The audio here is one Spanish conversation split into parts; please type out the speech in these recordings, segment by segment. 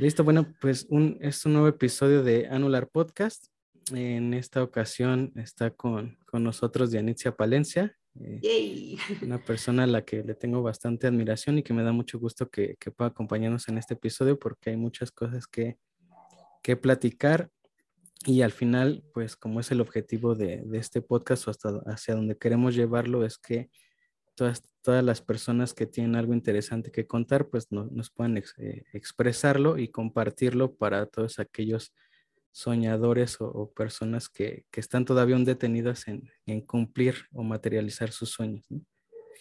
Listo, bueno, pues un, es un nuevo episodio de Anular Podcast. En esta ocasión está con, con nosotros Dianitzia Palencia, eh, una persona a la que le tengo bastante admiración y que me da mucho gusto que, que pueda acompañarnos en este episodio porque hay muchas cosas que, que platicar y al final, pues como es el objetivo de, de este podcast o hasta hacia donde queremos llevarlo, es que todas, todas las personas que tienen algo interesante que contar, pues nos puedan eh, expresarlo y compartirlo para todos aquellos soñadores o, personas que, que, están todavía aún detenidas en, en, cumplir o materializar sus sueños.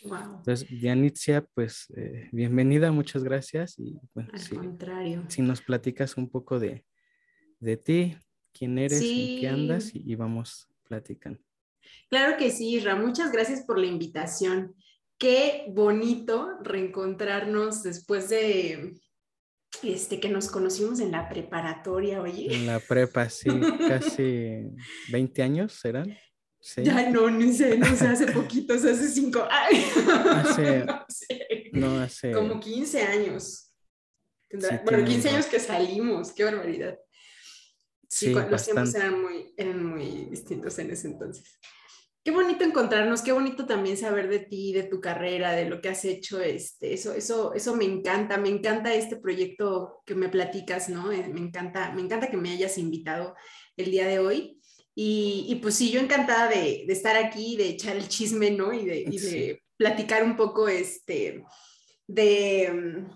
Entonces, Dianitzia, pues eh, bienvenida, muchas gracias. Y bueno, Al si, contrario. Si nos platicas un poco de, de ti, quién eres, sí. en qué andas y, y vamos platicando. Claro que sí, Ra, muchas gracias por la invitación. Qué bonito reencontrarnos después de este que nos conocimos en la preparatoria, oye. En la prepa, sí, casi 20 años serán. Sí. Ya no, ni sé, no sé, hace poquitos, hace cinco. Ay, hace, no, sé. no hace. Como 15 años. Sí, bueno, 15 años que salimos, qué barbaridad. Sí, sí los tiempos eran muy, eran muy distintos en ese entonces qué bonito encontrarnos, qué bonito también saber de ti, de tu carrera, de lo que has hecho. Este, eso, eso, eso me encanta, me encanta este proyecto que me platicas, ¿no? Eh, me encanta, me encanta que me hayas invitado el día de hoy. Y, y pues sí, yo encantada de, de, estar aquí, de echar el chisme, ¿no? Y de, y de platicar un poco este, de,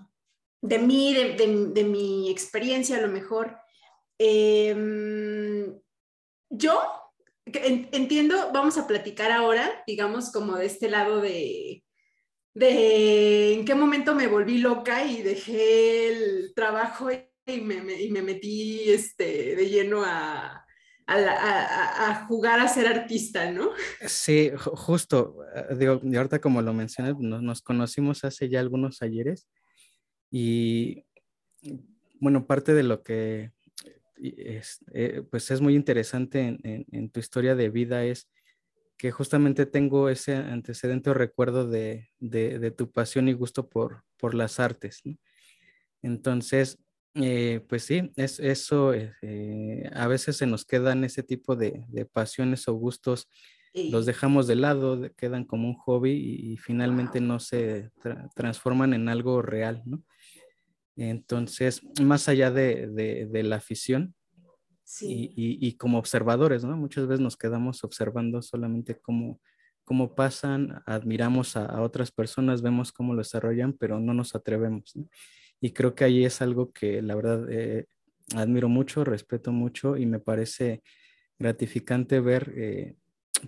de mí, de, de, mi experiencia a lo mejor. Eh, yo entiendo, vamos a platicar ahora, digamos, como de este lado de, de en qué momento me volví loca y dejé el trabajo y me, y me metí este, de lleno a, a, jugar a ser artista, ¿no? Sí, justo, eh, digo, ahorita como lo mencionas, nos, nos conocimos hace ya algunos ayeres y bueno, parte de lo que es, eh, pues es muy interesante en, en, en, tu historia de vida es que justamente tengo ese antecedente o recuerdo de, de, de tu pasión y gusto por, por las artes. ¿no? Entonces, eh, pues sí, es, eso eh, a veces se nos quedan ese tipo de, de pasiones o gustos, los dejamos de lado, quedan como un hobby y, y finalmente wow. no se tra transforman en algo real, ¿no? Entonces, más allá de, de, de la afición sí. y, y, y, como observadores, ¿no? Muchas veces nos quedamos observando solamente cómo, cómo pasan, admiramos a, a, otras personas, vemos cómo lo desarrollan, pero no nos atrevemos, ¿no? Y creo que ahí es algo que la verdad eh, admiro mucho, respeto mucho y me parece gratificante ver, eh,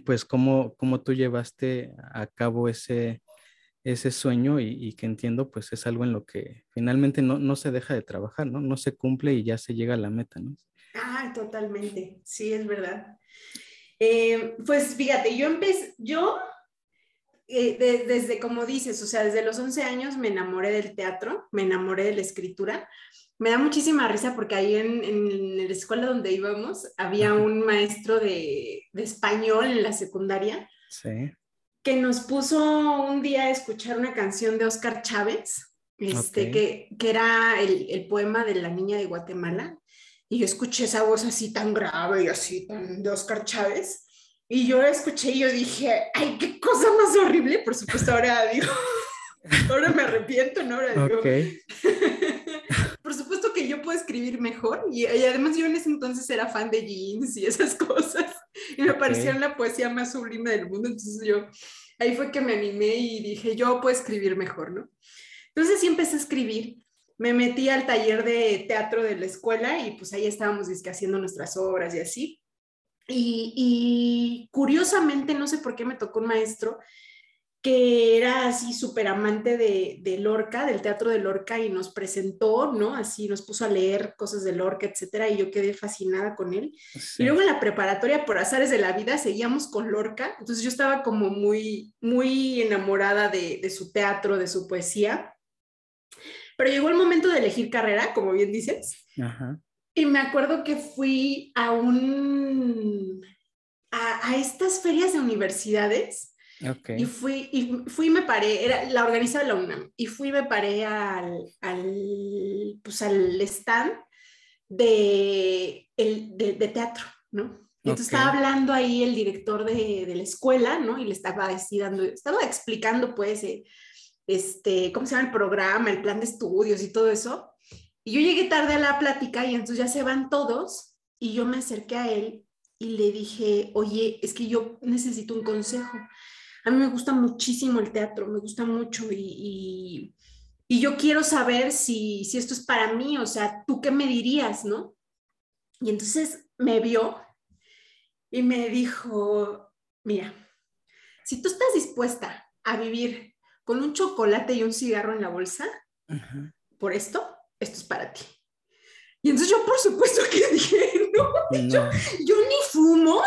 pues, cómo, cómo tú llevaste a cabo ese ese sueño y, y, que entiendo pues es algo en lo que finalmente no, no se deja de trabajar, ¿no? No se cumple y ya se llega a la meta, ¿no? Ah, totalmente, sí, es verdad. Eh, pues fíjate, yo empecé, yo eh, de, desde como dices, o sea, desde los 11 años me enamoré del teatro, me enamoré de la escritura. Me da muchísima risa porque ahí en, en la escuela donde íbamos había un maestro de, de español en la secundaria. Sí que nos puso un día a escuchar una canción de Oscar Chávez, este, okay. que, que, era el, el, poema de la niña de Guatemala, y yo escuché esa voz así tan grave y así tan de Oscar Chávez, y yo la escuché y yo dije, ay, qué cosa más horrible, por supuesto ahora digo, ahora me arrepiento, ¿no? Ahora digo, okay. por supuesto que yo puedo escribir mejor, y, y, además yo en ese entonces era fan de jeans y esas cosas, y me okay. parecía la poesía más sublime del mundo, entonces yo ahí fue que me animé y dije, yo puedo escribir mejor, ¿no? Entonces sí empecé a escribir, me metí al taller de teatro de la escuela y pues ahí estábamos haciendo nuestras obras y así. Y, y, curiosamente, no sé por qué me tocó un maestro que era así súper amante de, de, Lorca, del teatro de Lorca, y nos presentó, ¿no? Así nos puso a leer cosas de Lorca, etcétera, y yo quedé fascinada con él. Sí. Y luego en la preparatoria, por azares de la vida, seguíamos con Lorca, entonces yo estaba como muy, muy enamorada de, de su teatro, de su poesía. Pero llegó el momento de elegir carrera, como bien dices. Ajá. Y me acuerdo que fui a un. a, a estas ferias de universidades Y fui, y fui me paré, era, la organizaba la UNAM, y fui me paré al, al, pues al stand de, el, de, teatro, ¿no? Y entonces estaba hablando ahí el director de, de, la escuela, ¿no? Y le estaba así dando, estaba explicando pues, eh, este, ¿cómo se llama el programa, el plan de estudios y todo eso? Y yo llegué tarde a la plática y entonces ya se van todos y yo me acerqué a él y le dije, oye, es que yo necesito un consejo. A mí me gusta muchísimo el teatro, me gusta mucho y, y, yo quiero saber si, si esto es para mí, o sea, ¿tú qué me dirías, no? Y entonces me vio y me dijo, mira, si tú estás dispuesta a vivir con un chocolate y un cigarro en la bolsa, por esto, esto es para ti. Y entonces yo, por supuesto que dije, no, Yo, ni fumo.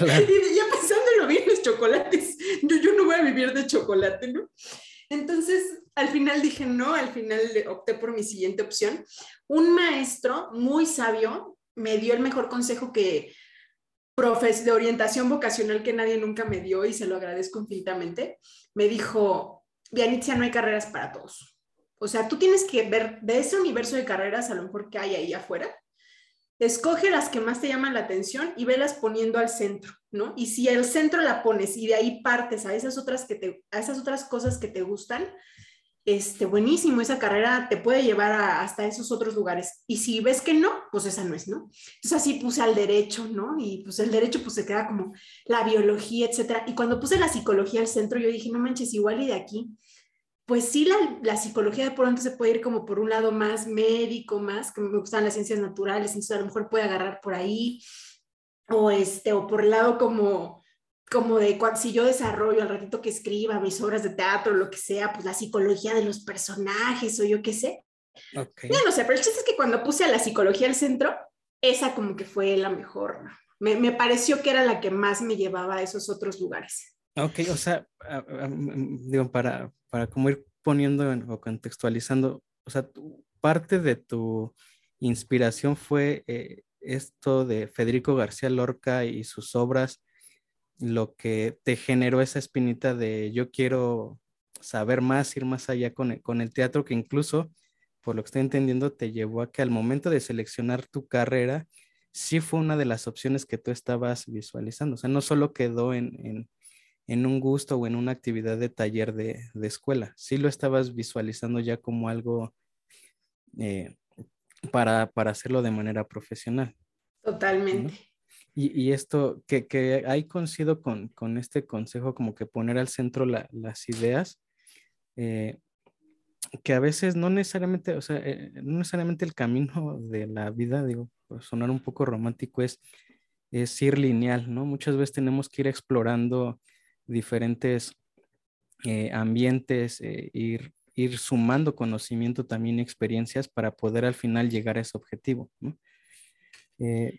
Y ya pensándolo bien, los chocolates, yo, yo no voy a vivir de chocolate, ¿no? Entonces, al final dije no, al final opté por mi siguiente opción. Un maestro muy sabio me dio el mejor consejo que profes de orientación vocacional que nadie nunca me dio y se lo agradezco infinitamente. Me dijo, Dianitzia, no hay carreras para todos. O sea, tú tienes que ver de ese universo de carreras a lo mejor que hay ahí afuera, escoge las que más te llaman la atención y velas poniendo al centro, ¿no? Y si el centro la pones y de ahí partes a esas otras, que te, a esas otras cosas que te gustan, este, buenísimo, esa carrera te puede llevar hasta esos otros lugares. Y si ves que no, pues esa no es, ¿no? Entonces así puse al derecho, ¿no? Y pues el derecho pues se queda como la biología, etcétera. Y cuando puse la psicología al centro, yo dije, no manches, igual y de aquí pues sí, la, psicología de pronto se puede ir como por un lado más médico, más, que me gustan las ciencias naturales, entonces a lo mejor puede agarrar por ahí, o, este, o por el lado como, como de si yo desarrollo al ratito que escriba mis obras de teatro, lo que sea, pues la psicología de los personajes o yo qué sé. Okay. Ya no sé, pero el chiste es que cuando puse a la psicología al centro, esa como que fue la mejor. Me, me pareció que era la que más me llevaba a esos otros lugares. Ok, o sea, digo, para, para como ir poniendo o contextualizando, o sea, parte de tu inspiración fue eh, esto de Federico García Lorca y sus obras, lo que te generó esa espinita de yo quiero saber más, ir más allá con el, con el teatro, que incluso, por lo que estoy entendiendo, te llevó a que al momento de seleccionar tu carrera, sí fue una de las opciones que tú estabas visualizando. O sea, no solo quedó en un gusto o en una actividad de taller de, escuela. Sí lo estabas visualizando ya como algo eh, para, hacerlo de manera profesional. Totalmente. Y, esto, que, que ahí coincido con, este consejo, como que poner al centro las ideas, eh, que a veces no necesariamente, o sea, eh, no necesariamente el camino de la vida, digo, por sonar un poco romántico, es, es ir lineal, ¿no? Muchas veces tenemos que ir explorando diferentes eh, ambientes, eh, ir, ir sumando conocimiento también experiencias para poder al final llegar a ese objetivo. Eh,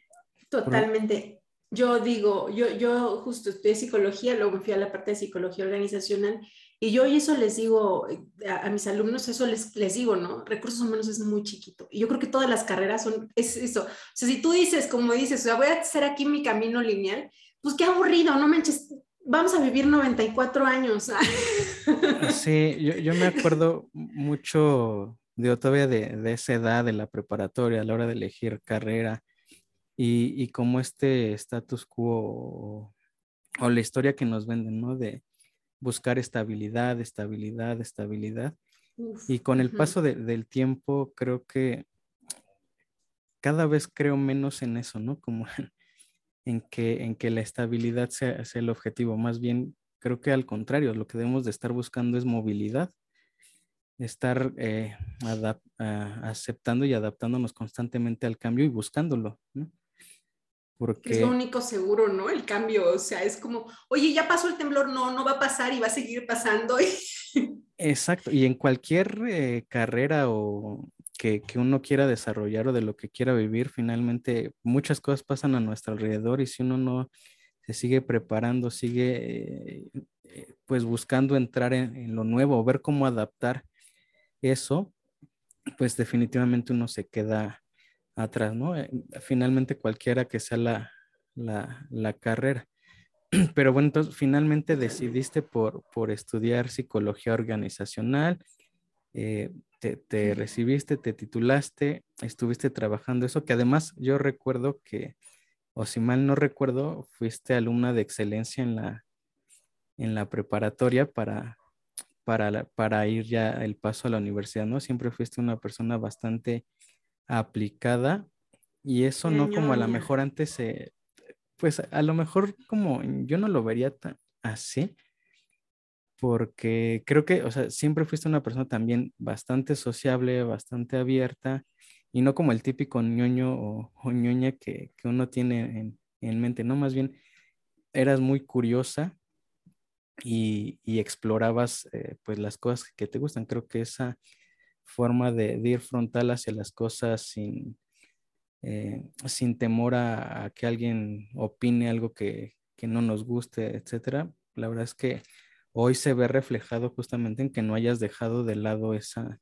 Totalmente. Yo digo, yo, yo justo estudié psicología, luego fui a la parte de psicología organizacional y yo y eso les digo a, mis alumnos, eso les, les digo, ¿no? Recursos humanos es muy chiquito. Y yo creo que todas las carreras son, es eso. O sea, si tú dices, como dices, o sea, voy a hacer aquí mi camino lineal, pues qué aburrido, no manches, vamos a vivir 94 años. Sí, yo, me acuerdo mucho de todavía de, esa edad de la preparatoria a la hora de elegir carrera y, y como este status quo o, la historia que nos venden, ¿no? De buscar estabilidad, estabilidad, estabilidad. y con el paso del tiempo creo que cada vez creo menos en eso, ¿no? Como en que, en que la estabilidad sea, el objetivo. Más bien, creo que al contrario, lo que debemos de estar buscando es movilidad, estar eh, aceptando y adaptándonos constantemente al cambio y buscándolo. Porque... Es lo único seguro, ¿no? El cambio, o sea, es como, oye, ya pasó el temblor, no, no va a pasar y va a seguir pasando. Exacto, y en cualquier eh, carrera o, que, uno quiera desarrollar o de lo que quiera vivir, finalmente muchas cosas pasan a nuestro alrededor y si uno no se sigue preparando, sigue eh, pues buscando entrar en, lo nuevo ver cómo adaptar eso, pues definitivamente uno se queda atrás, ¿no? Eh, finalmente cualquiera que sea la, la, la carrera. pero bueno, entonces finalmente decidiste por, por estudiar psicología organizacional, eh, te, recibiste, te titulaste, estuviste trabajando eso, que además yo recuerdo que, o si mal no recuerdo, fuiste alumna de excelencia en la, en la preparatoria para, para, para ir ya el paso a la universidad, ¿no? Siempre fuiste una persona bastante aplicada y eso no como a lo mejor antes, pues a lo mejor como yo no lo vería tan así, porque creo que, o sea, siempre fuiste una persona también bastante sociable, bastante abierta y no como el típico ñoño o, ñoña que, uno tiene en, mente, no, más bien eras muy curiosa y, explorabas eh, pues las cosas que te gustan. Creo que esa forma de, ir frontal hacia las cosas sin, eh, sin temor a, que alguien opine algo que, no nos guste, etcétera. La verdad es que hoy se ve reflejado justamente en que no hayas dejado de lado esa,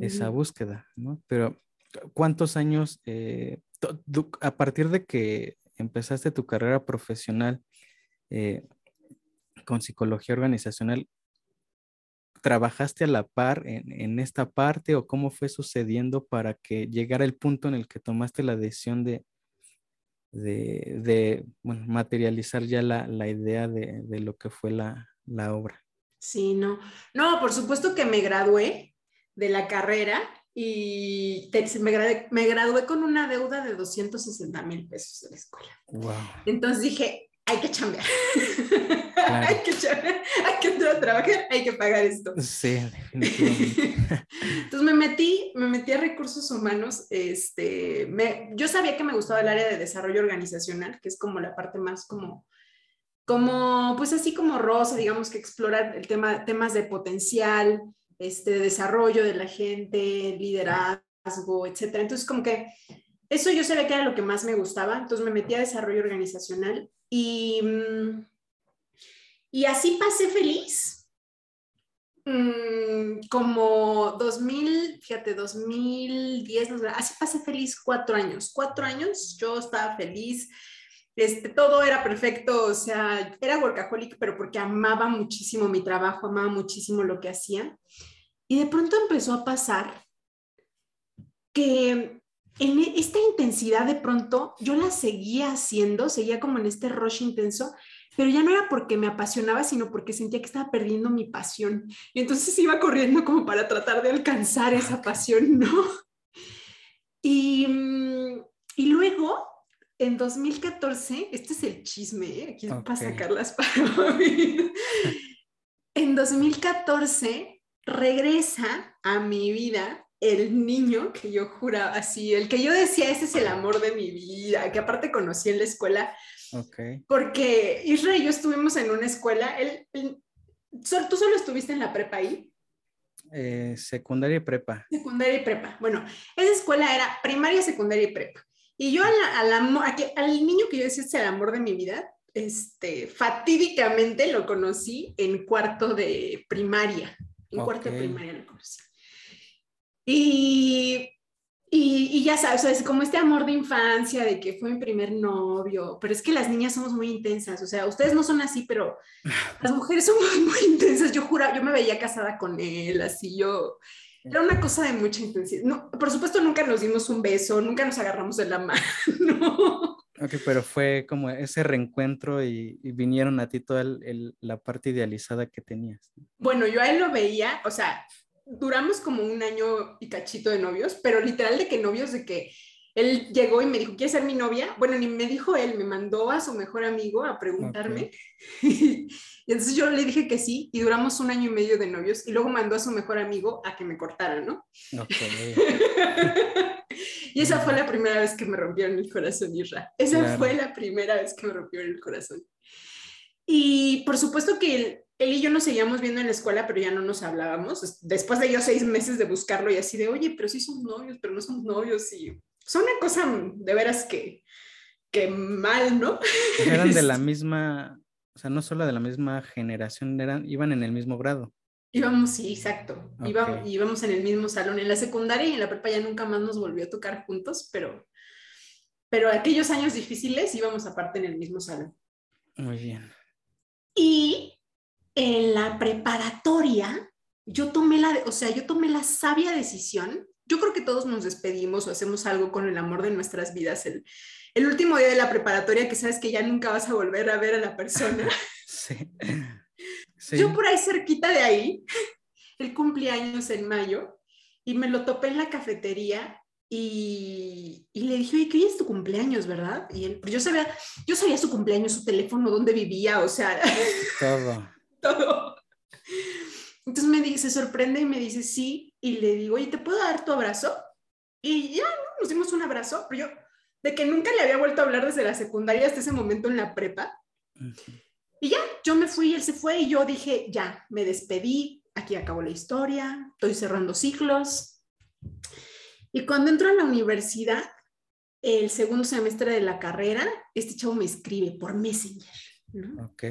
esa búsqueda, ¿no? Pero, ¿cuántos años, eh, a partir de que empezaste tu carrera profesional eh, con psicología organizacional, ¿Trabajaste a la par en, esta parte o cómo fue sucediendo para que llegara el punto en el que tomaste la decisión de, de, materializar ya la, idea de, lo que fue la, obra? Sí, no. No, por supuesto que me gradué de la carrera y me, gradué, me, gradué, con una deuda de 260 mil pesos de la escuela. Wow. Entonces dije, hay que chambear. hay, que hay que entrar a trabajar, hay que pagar esto. Sí. Entonces me metí, me metí a recursos humanos. Este, me, yo sabía que me gustaba el área de desarrollo organizacional, que es como la parte más como, como pues así como rosa, digamos que explorar el tema, temas de potencial, este, de desarrollo de la gente, liderazgo, etcétera. Entonces como que eso yo sabía que era lo que más me gustaba, entonces me metí a desarrollo organizacional y, mm, y así pasé feliz. Mm, como 2000, fíjate, 2010, así pasé feliz cuatro años. Cuatro años yo estaba feliz. Este, todo era perfecto, o sea, era workaholic, pero porque amaba muchísimo mi trabajo, amaba muchísimo lo que hacía. Y de pronto empezó a pasar que en e, esta intensidad de pronto yo la seguía haciendo, seguía como en este rush intenso, pero ya no era porque me apasionaba, sino porque sentía que estaba perdiendo mi pasión. Y entonces iba corriendo como para tratar de alcanzar esa pasión, ¿no? Y, mm, y luego, en 2014, este es el chisme, ¿eh? aquí para sacar las palabras. en 2014 regresa a mi vida el niño que yo juraba así, el que yo decía, ese es el amor de mi vida, que aparte conocí en la escuela. Okay. Porque Israel y yo estuvimos en una escuela, él, ¿tú solo estuviste en la prepa ahí? Eh, secundaria y prepa. Secundaria y prepa. Bueno, esa escuela era primaria, secundaria y prepa. Y yo al niño que yo decía es el amor de mi vida, este, fatídicamente lo conocí en cuarto de primaria. En cuarto de primaria lo conocí. Y, y, ya sabes, es como este amor de infancia, de que fue mi primer novio, pero es que las niñas somos muy intensas, o sea, ustedes no son así, pero las mujeres somos muy intensas. Yo juraba, yo me veía casada con él, así yo, era una cosa de mucha intensidad. No, por supuesto, nunca nos dimos un beso, nunca nos agarramos de la mano. Ok, pero fue como ese reencuentro y, vinieron a ti toda la parte idealizada que tenías. Bueno, yo a él lo veía, o sea, duramos como un año y cachito de novios, pero literal de que novios de que él llegó y me dijo, ¿quieres ser mi novia? Bueno, ni me dijo él, me mandó a su mejor amigo a preguntarme. y entonces yo le dije que sí y duramos un año y medio de novios y luego mandó a su mejor amigo a que me cortara, ¿no? y esa fue la primera vez que me rompieron el corazón, Isra. Esa fue la primera vez que me rompieron el corazón. Y por supuesto que él y yo nos seguíamos viendo en la escuela, pero ya no nos hablábamos. Después de yo seis meses de buscarlo y así de, oye, pero sí somos novios, pero no somos novios. Y son una cosa de veras que, que mal, ¿no? Eran de la misma, o sea, no solo de la misma generación, eran, iban en el mismo grado. Íbamos, sí, exacto. Íbamos, íbamos en el mismo salón. En la secundaria y en la prepa ya nunca más nos volvió a tocar juntos, pero, pero aquellos años difíciles íbamos aparte en el mismo salón. Muy bien. Y en la preparatoria, yo tomé la, o sea, yo tomé la sabia decisión. Yo creo que todos nos despedimos o hacemos algo con el amor de nuestras vidas el, el último día de la preparatoria que sabes que ya nunca vas a volver a ver a la persona. sí. Yo por ahí cerquita de ahí, el cumpleaños en mayo, y me lo topé en la cafetería y, y, le dije, oye, ¿qué es tu cumpleaños, verdad? Y él, yo sabía, yo sabía su cumpleaños, su teléfono, dónde vivía, o sea. Todo. todo. Entonces me dice, se sorprende y me dice, sí, y le digo, oye, ¿te puedo dar tu abrazo? Y ya, ¿no? Nos dimos un abrazo, pero yo, de que nunca le había vuelto a hablar desde la secundaria hasta ese momento en la prepa. Y ya, yo me fui, él se fue y yo dije, ya, me despedí, aquí acabó la historia, estoy cerrando ciclos. Y cuando entro a la universidad, el segundo semestre de la carrera, este chavo me escribe por Messenger. ¿no? Ok.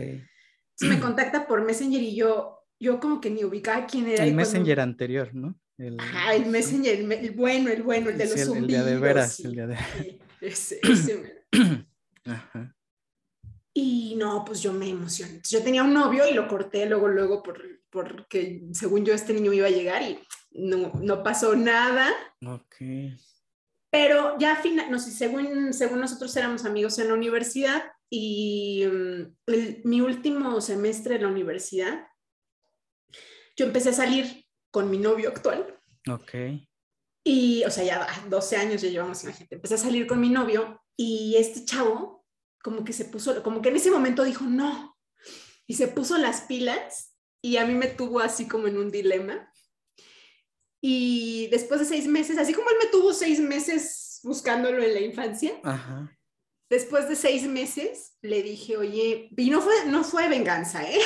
me contacta por Messenger y yo, yo como que ni ubicaba quién era. El Messenger anterior, ¿no? El, Ajá, el Messenger, el, bueno, el bueno, el de los el, el día de veras, el día de... Ese, Y no, pues yo me emocioné. Yo tenía un novio y lo corté luego, luego, por, porque según yo este niño iba a llegar y no, no pasó nada. Ok. Pero ya final, no sé, según, según nosotros éramos amigos en la universidad y mm, mi último semestre en la universidad, yo empecé a salir con mi novio actual. Ok. Y, o sea, ya 12 años ya llevamos, imagínate, empecé a salir con mi novio y este chavo como que se puso, como que en ese momento dijo, no, y se puso las pilas y a mí me tuvo así como en un dilema. Y después de seis meses, así como él me tuvo seis meses buscándolo en la infancia, después de seis meses le dije, oye, y no fue, no fue venganza, ¿eh?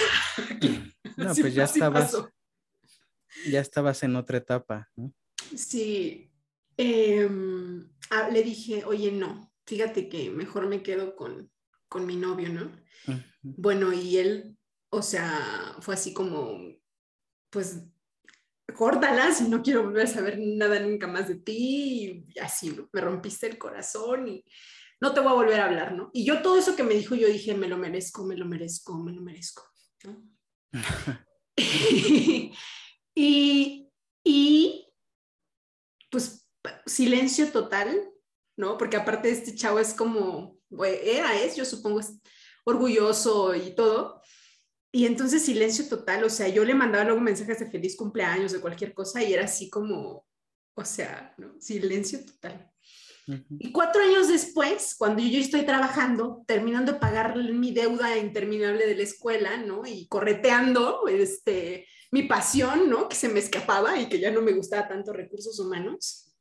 no, pues ya estabas, ya estabas en otra etapa, ¿no? Sí, ah, le dije, oye, no, fíjate que mejor me quedo con, con mi novio, ¿no? Bueno, y él, o sea, fue así como, pues, córtala si no quiero volver a saber nada nunca más de ti, y así, me rompiste el corazón y no te voy a volver a hablar, ¿no? Y yo todo eso que me dijo, yo dije, me lo merezco, me lo merezco, me lo merezco, ¿no? y, y pues silencio total, ¿no? Porque aparte este chavo es como, era, es, yo supongo, es orgulloso y todo. Y entonces silencio total, o sea, yo le mandaba luego mensajes de feliz cumpleaños, de cualquier cosa, y era así como, o sea, ¿no? silencio total. Y cuatro años después, cuando yo estoy trabajando, terminando de pagar mi deuda interminable de la escuela, ¿no? Y correteando este, mi pasión, ¿no? Que se me escapaba y que ya no me gustaba tanto recursos humanos,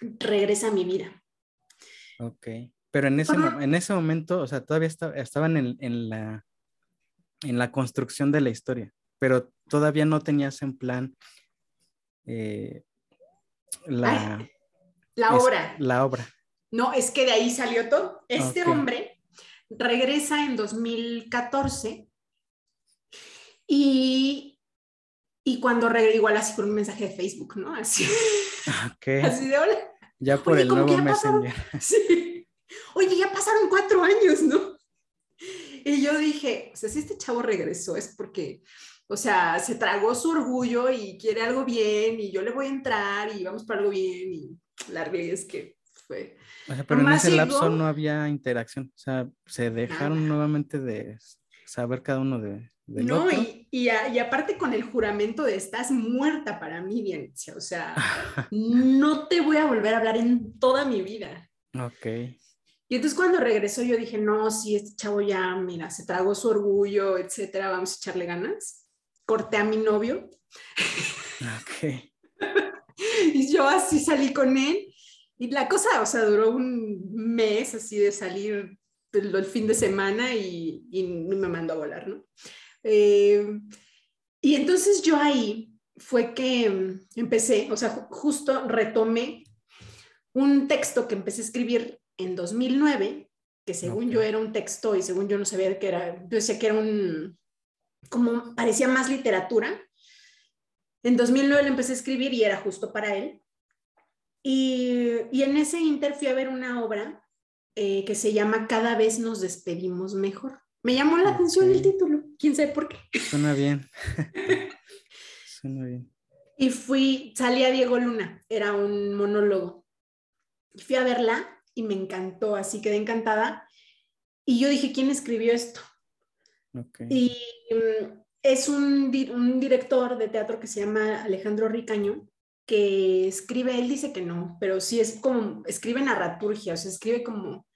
regresa a mi vida. Ok, pero en ese, en ese momento, o sea, todavía estaban en, en, la, en la construcción de la historia, pero todavía no tenías en plan eh, la, la obra. La obra. No, es que de ahí salió todo. Este hombre regresa en 2014 y y cuando regresé, igual así con un mensaje de Facebook, ¿no? Así, así de hola. Ya por el nuevo Messenger. Sí. Oye, ya pasaron cuatro años, ¿no? Y yo dije, o sea, si este chavo regresó es porque, o sea, se tragó su orgullo y quiere algo bien y yo le voy a entrar y vamos para algo bien y la realidad es que fue... O sea, pero en ese lapso no había interacción, o sea, se dejaron nuevamente de saber cada uno de, no, y, y, aparte con el juramento de estás muerta para mí, bien, o sea, no te voy a volver a hablar en toda mi vida. Ok. Y entonces cuando regresó yo dije, no, sí, este chavo ya, mira, se tragó su orgullo, etcétera, vamos a echarle ganas. Corté a mi novio. Ok. y yo así salí con él. Y la cosa, o sea, duró un mes así de salir el, fin de semana y, y me mandó a volar, ¿no? Eh, y entonces yo ahí fue que empecé, o sea, justo retomé un texto que empecé a escribir en 2009, que según yo era un texto y según yo no sabía qué era, yo decía que era un, como parecía más literatura. En 2009 le empecé a escribir y era justo para él. Y, y en ese inter fui a ver una obra eh, que se llama Cada vez nos despedimos mejor Me llamó la atención el título, quién sabe por qué. Suena bien. Suena bien. Y fui, salí a Diego Luna, era un monólogo. Y fui a verla y me encantó, así quedé encantada. Y yo dije, ¿quién escribió esto? Y mm, es un, un, director de teatro que se llama Alejandro Ricaño, que escribe, él dice que no, pero sí es como, escribe narraturgia, o sea, escribe como,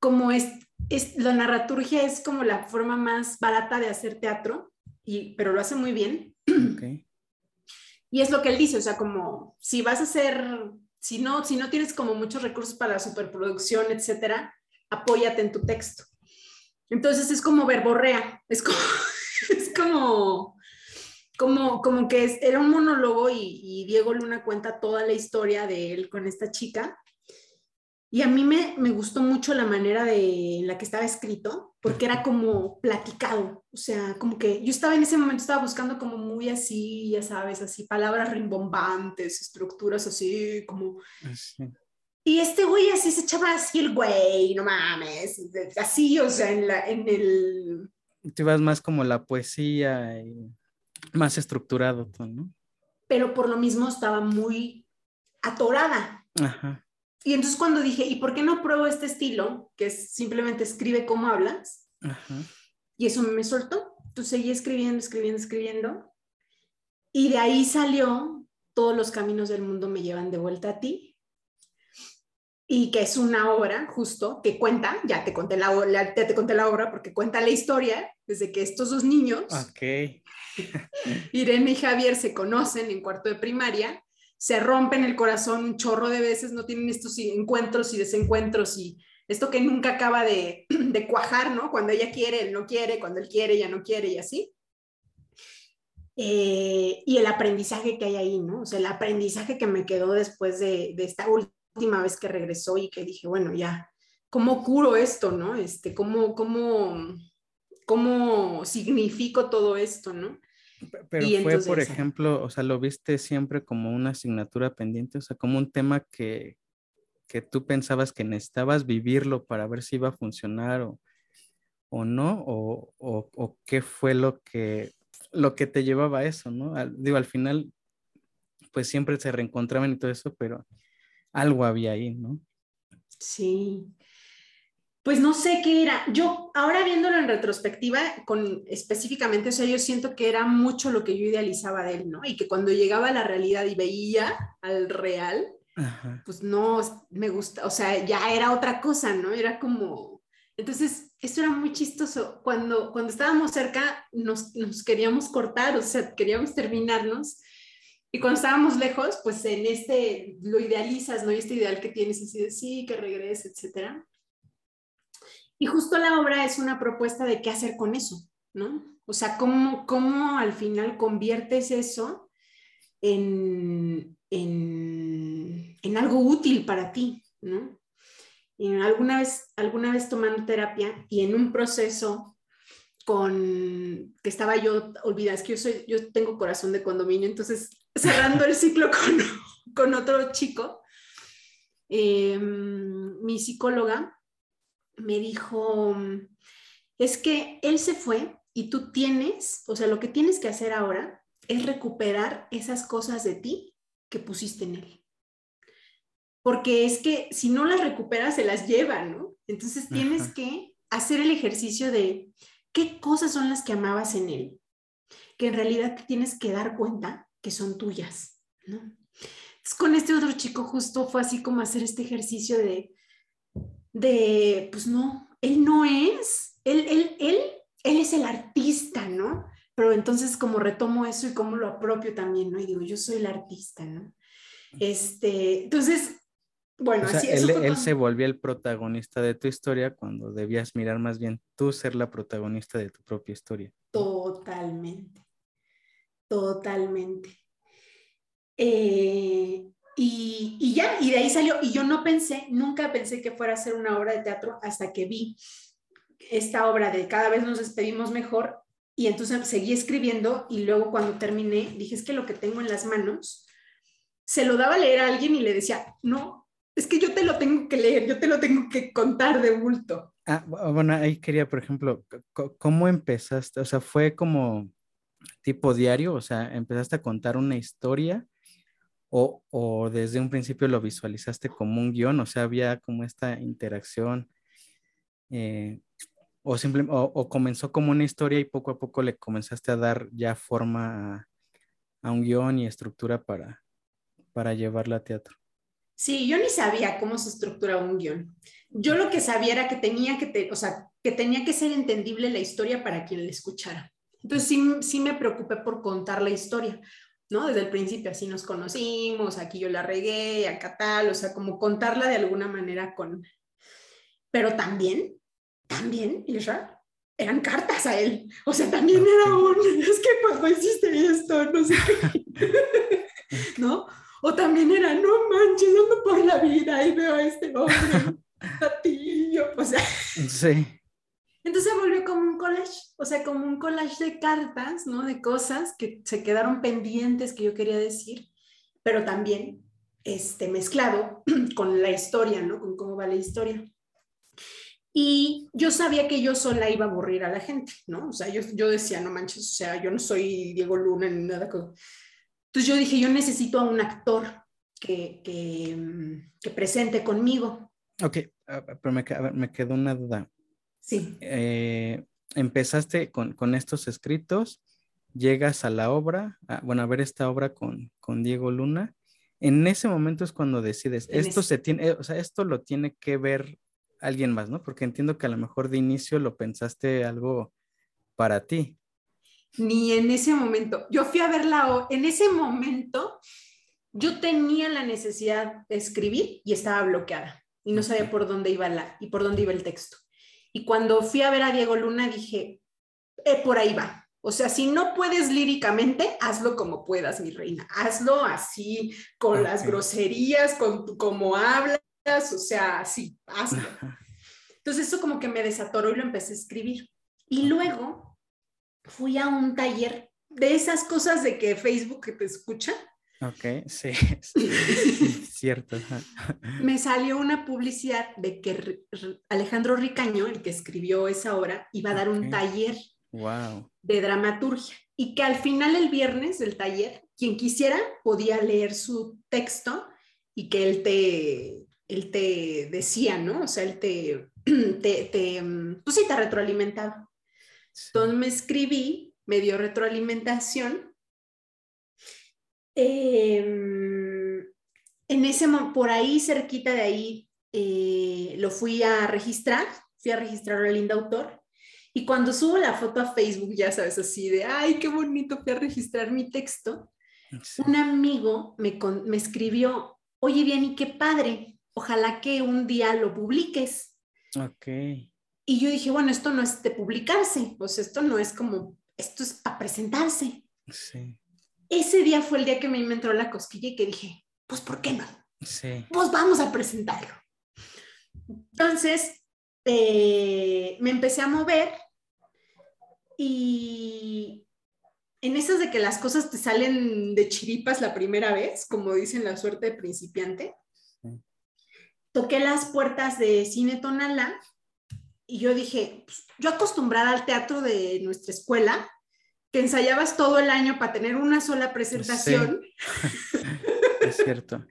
como es, es la narraturgia es como la forma más barata de hacer teatro, y, pero lo hace muy bien. Y es lo que él dice, o sea, como si vas a hacer, si no, si no tienes como muchos recursos para la superproducción, etcétera, apóyate en tu texto. Entonces es como verborrea, es como, es como, como, como que era un monólogo y, y, Diego Luna cuenta toda la historia de él con esta chica. Y a mí me, me gustó mucho la manera de en la que estaba escrito, porque era como platicado, o sea, como que yo estaba en ese momento, estaba buscando como muy así, ya sabes, así palabras rimbombantes, estructuras así, como... Y este güey así se echaba así el güey, no mames, así, o sea, en, la, en el... Te vas más como la poesía y más estructurado, ¿no? Pero por lo mismo estaba muy atorada. Ajá. Y entonces cuando dije, ¿y por qué no pruebo este estilo? Que es simplemente escribe como hablas. Ajá. Y eso me soltó. Entonces seguí escribiendo, escribiendo, escribiendo. Y de ahí salió, todos los caminos del mundo me llevan de vuelta a ti y que es una obra justo que cuenta, ya te conté la, ya te conté la obra porque cuenta la historia desde que estos dos niños, okay. Irene y Javier, se conocen en cuarto de primaria, se rompen el corazón un chorro de veces, no tienen estos encuentros y desencuentros y esto que nunca acaba de, de cuajar, ¿no? Cuando ella quiere, él no quiere, cuando él quiere, ella no quiere y así. Eh, y el aprendizaje que hay ahí, ¿no? O sea, el aprendizaje que me quedó después de, de esta última vez que regresó y que dije, bueno, ya, ¿cómo curo esto, no? Este, ¿cómo, cómo, cómo significo todo esto, no? Pero fue, por ejemplo, o sea, lo viste siempre como una asignatura pendiente, o sea, como un tema que, que tú pensabas que necesitabas vivirlo para ver si iba a funcionar o, o no, o, o, o, qué fue lo que, lo que te llevaba a eso, ¿no? digo, al final, pues siempre se reencontraban y todo eso, pero algo había ahí, ¿no? Sí. Pues no sé qué era. Yo, ahora viéndolo en retrospectiva, con específicamente, o sea, yo siento que era mucho lo que yo idealizaba de él, ¿no? Y que cuando llegaba a la realidad y veía al real, pues no me gusta, o sea, ya era otra cosa, ¿no? Era como, entonces, esto era muy chistoso. Cuando, cuando estábamos cerca, nos, nos queríamos cortar, o sea, queríamos terminarnos y cuando estábamos lejos, pues en este, lo idealizas, ¿no? Y este ideal que tienes, así de sí, que regrese, etcétera. Y justo la obra es una propuesta de qué hacer con eso, ¿no? O sea, cómo, cómo al final conviertes eso en, en, en algo útil para ti, ¿no? Alguna vez, alguna vez tomando terapia y en un proceso con que estaba yo, olvida, es que yo, soy, yo tengo corazón de condominio, entonces cerrando el ciclo con, con otro chico, em, mi psicóloga me dijo, es que él se fue y tú tienes, o sea, lo que tienes que hacer ahora es recuperar esas cosas de ti que pusiste en él. Porque es que si no las recuperas, se las lleva, ¿no? Entonces tienes que hacer el ejercicio de qué cosas son las que amabas en él, que en realidad te tienes que dar cuenta que son tuyas, ¿no? con este otro chico justo fue así como hacer este ejercicio de, de, pues no, él no es, él, él, él, él es el artista, ¿no? Pero entonces como retomo eso y como lo apropio también, ¿no? Y digo, yo soy el artista, ¿no? Este, entonces, bueno, así él, él se volvió el protagonista de tu historia cuando debías mirar más bien tú ser la protagonista de tu propia historia. Totalmente, totalmente. Eh, y, ya, y de ahí salió, y yo no pensé, nunca pensé que fuera a ser una obra de teatro hasta que vi esta obra de Cada vez nos despedimos mejor, y entonces seguí escribiendo, y luego cuando terminé, dije, es que lo que tengo en las manos, se lo daba a leer a alguien y le decía, no, es que yo te lo tengo que leer, yo te lo tengo que contar de bulto. Ah, bueno, ahí quería, por ejemplo, ¿cómo empezaste? O sea, fue como tipo diario, o sea, empezaste a contar una historia o, o desde un principio lo visualizaste como un guion, o sea, había como esta interacción, eh, o, simple, o, comenzó como una historia y poco a poco le comenzaste a dar ya forma a, un guion y estructura para, para llevarla a teatro. Sí, yo ni sabía cómo se estructura un guion. Yo lo que sabía era que tenía que, o sea, que tenía que ser entendible la historia para quien la escuchara. Entonces sí, sí me preocupé por contar la historia, ¿no? Desde el principio, así nos conocimos, aquí yo la regué, acá tal, o sea, como contarla de alguna manera con... Pero también, también, Israel, eran cartas a él. O sea, también era un, es que cuando hiciste esto, no sé qué, ¿no? O también era, no manches, ando por la vida y veo a este hombre, a ti, yo, o sea. Sí. Entonces volvió como un collage, o sea, como un collage de cartas, ¿no? De cosas que se quedaron pendientes que yo quería decir, pero también este, mezclado con la historia, ¿no? Con cómo va la historia. Y yo sabía que yo sola iba a aburrir a la gente, ¿no? O sea, yo, yo decía, no manches, o sea, yo no soy Diego Luna ni nada. Entonces yo dije, yo necesito a un actor que, que, mm, que presente conmigo. Ok, pero me, me quedó una duda. Sí. Eh, empezaste con, con, estos escritos, llegas a la obra, bueno, a ver esta obra con, con Diego Luna. En ese momento es cuando decides, esto se tiene, o sea, esto lo tiene que ver alguien más, ¿no? Porque entiendo que a lo mejor de inicio lo pensaste algo para ti ni en ese momento. Yo fui a verla, en ese momento yo tenía la necesidad de escribir y estaba bloqueada y no sabía por dónde iba la y por dónde iba el texto. Y cuando fui a ver a Diego Luna dije, eh, por ahí va. O sea, si no puedes líricamente, hazlo como puedas, mi reina. Hazlo así, con las groserías, con cómo hablas, o sea, así, hazlo. Entonces eso como que me desatoró y lo empecé a escribir. Y luego fui a un taller de esas cosas de que Facebook te escucha. Ok, sí, cierto. Me salió una publicidad de que Alejandro Ricaño, el que escribió esa obra, iba a dar un taller wow. de dramaturgia y que al final el viernes del taller, quien quisiera podía leer su texto y que él te, él te decía, ¿no? O sea, él te, te, te pues sí, te retroalimentaba. Entonces me escribí, me dio retroalimentación. Em, en ese por ahí, cerquita de ahí, eh, lo fui a registrar, fui a registrar a Linda Autor. Y cuando subo la foto a Facebook, ya sabes, así de, ay, qué bonito, fui a registrar mi texto. Un amigo me, me escribió, oye, bien, y qué padre, ojalá que un día lo publiques. Ok. Y yo dije, bueno, esto no es de publicarse, pues esto no es como, esto es para presentarse. Sí. Ese día fue el día que me entró la cosquilla y que dije, pues, ¿por qué no? Sí. Pues vamos a presentarlo. Entonces, eh, me empecé a mover y en esas de que las cosas te salen de chiripas la primera vez, como dicen la suerte de principiante, toqué las puertas de Cine Tonalá y yo dije, pues, yo acostumbrada al teatro de nuestra escuela, que ensayabas todo el año para tener una sola presentación. es cierto.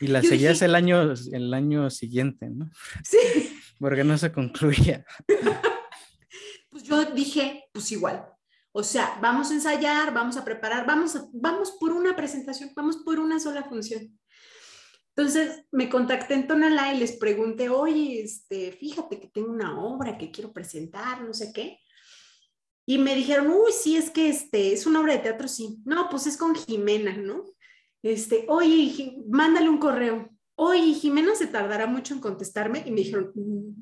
Y la seguías el, año, el año siguiente, ¿no? Sí. Porque no se concluía. Pues yo dije, pues igual. O sea, vamos a ensayar, vamos a preparar, vamos, vamos por una presentación, vamos por una sola función. Entonces me contacté en Tonalá y les pregunté, oye, este, fíjate que tengo una obra que quiero presentar, no sé qué. Y me dijeron, uy, sí, es que este, es una obra de teatro, sí. No, pues es con Jimena, ¿no? Este, oye, mándale un correo. Oye, Jimena se tardará mucho en contestarme. Y me dijeron, mm,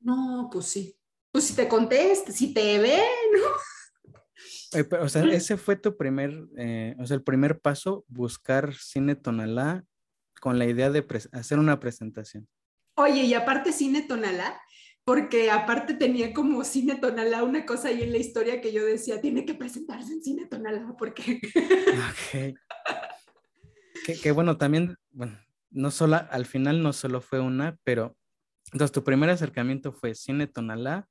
no, pues sí. Pues si te conteste, si te ve, ¿no? o sea, ese fue tu primer, eh, o sea, el primer paso, buscar cine Tonalá con la idea de hacer una presentación. Oye, y aparte Cine Tonalá, porque aparte tenía como Cine Tonalá una cosa ahí en la historia que yo decía, tiene que presentarse en Cine Tonalá, porque... Ok. que, bueno, también, bueno, no solo, al final no solo fue una, pero Entonces, tu primer acercamiento fue Cine Tonalá.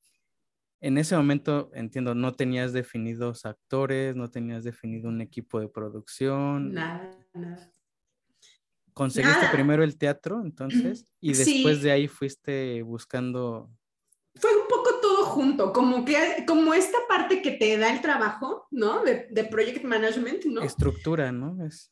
En ese momento, entiendo, no tenías definidos actores, no tenías definido un equipo de producción. Nada, nada. ¿Conseguiste primero el teatro, entonces? Y después de ahí fuiste buscando... Fue un poco todo junto, como que, como esta parte que te da el trabajo, ¿no? De, de project management, ¿no? Estructura, ¿no? Es...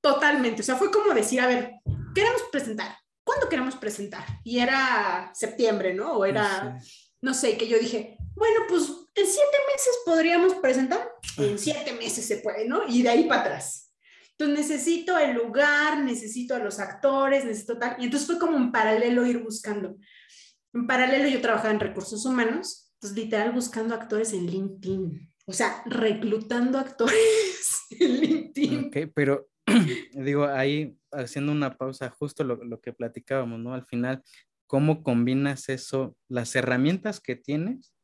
Totalmente, o sea, fue como decir, a ver, queremos presentar, ¿cuándo queremos presentar? Y era septiembre, ¿no? O era, no sé, que yo dije, bueno, pues en siete meses podríamos presentar, en siete meses se puede, ¿no? Y de ahí para atrás. Entonces necesito el lugar, necesito a los actores, necesito tal. Y entonces fue como en paralelo ir buscando. En paralelo yo trabajaba en recursos humanos, entonces literal buscando actores en LinkedIn. O sea, reclutando actores en LinkedIn. Ok, pero digo, ahí haciendo una pausa, justo lo, lo, que platicábamos, ¿no? Al final, ¿cómo combinas eso, las herramientas que tienes?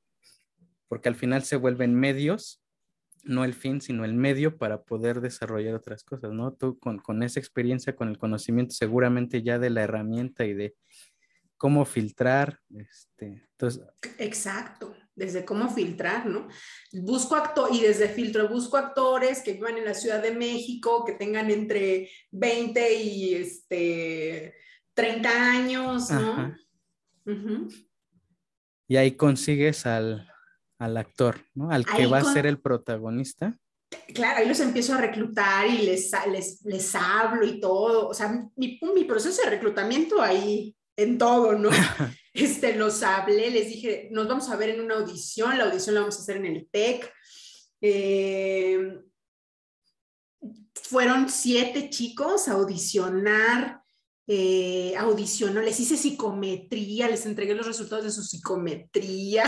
Porque al final se vuelven medios, no el fin, sino el medio para poder desarrollar otras cosas, ¿no? Tú con, con esa experiencia, con el conocimiento seguramente ya de la herramienta y de cómo filtrar, este, entonces... Exacto desde cómo filtrar, ¿no? Busco actor y desde filtro busco actores que vivan en la Ciudad de México, que tengan entre 20 y este 30 años, ¿no? Y ahí consigues al, actor, ¿no? Al que va a ser el protagonista. Claro, ahí los empiezo a reclutar y les, les, les hablo y todo. O sea, mi, mi proceso de reclutamiento ahí en todo, ¿no? Este, los hablé, les dije, nos vamos a ver en una audición, la audición la vamos a hacer en el TEC. Eh, fueron siete chicos a audicionar, eh, audicionó, les hice psicometría, les entregué los resultados de su psicometría.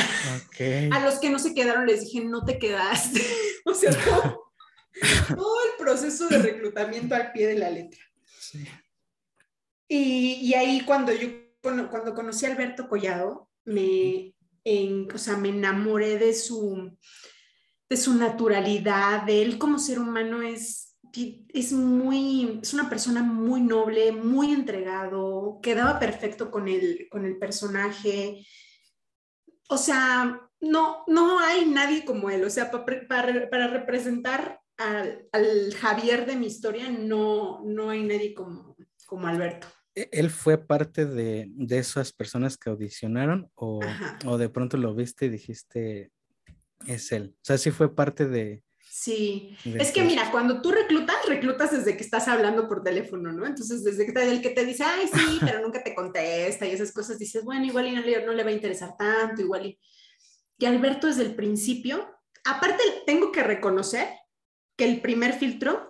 A los que no se quedaron les dije, no te quedaste. o sea, todo, todo, el proceso de reclutamiento al pie de la letra. Sí. Y, ahí cuando yo, cuando conocí a Alberto Collado, me, o sea, me enamoré de su, de su naturalidad, de él como ser humano es, es muy, es una persona muy noble, muy entregado, quedaba perfecto con el, con el personaje. O sea, no, no hay nadie como él. O sea, para, para representar al, al, Javier de mi historia, no, no hay nadie como, como Alberto. ¿E-, ¿Él fue parte de, esas personas que audicionaron o, de pronto lo viste y dijiste, es él? O sea, sí fue parte de... Sí, es que mira, cuando tú reclutas, reclutas desde que estás hablando por teléfono, ¿no? Entonces, desde que el que te dice, ay, sí, pero nunca te contesta y esas cosas, dices, bueno, igual y no le, no le va a interesar tanto, igual y... Y Alberto desde el principio, aparte tengo que reconocer que el primer filtro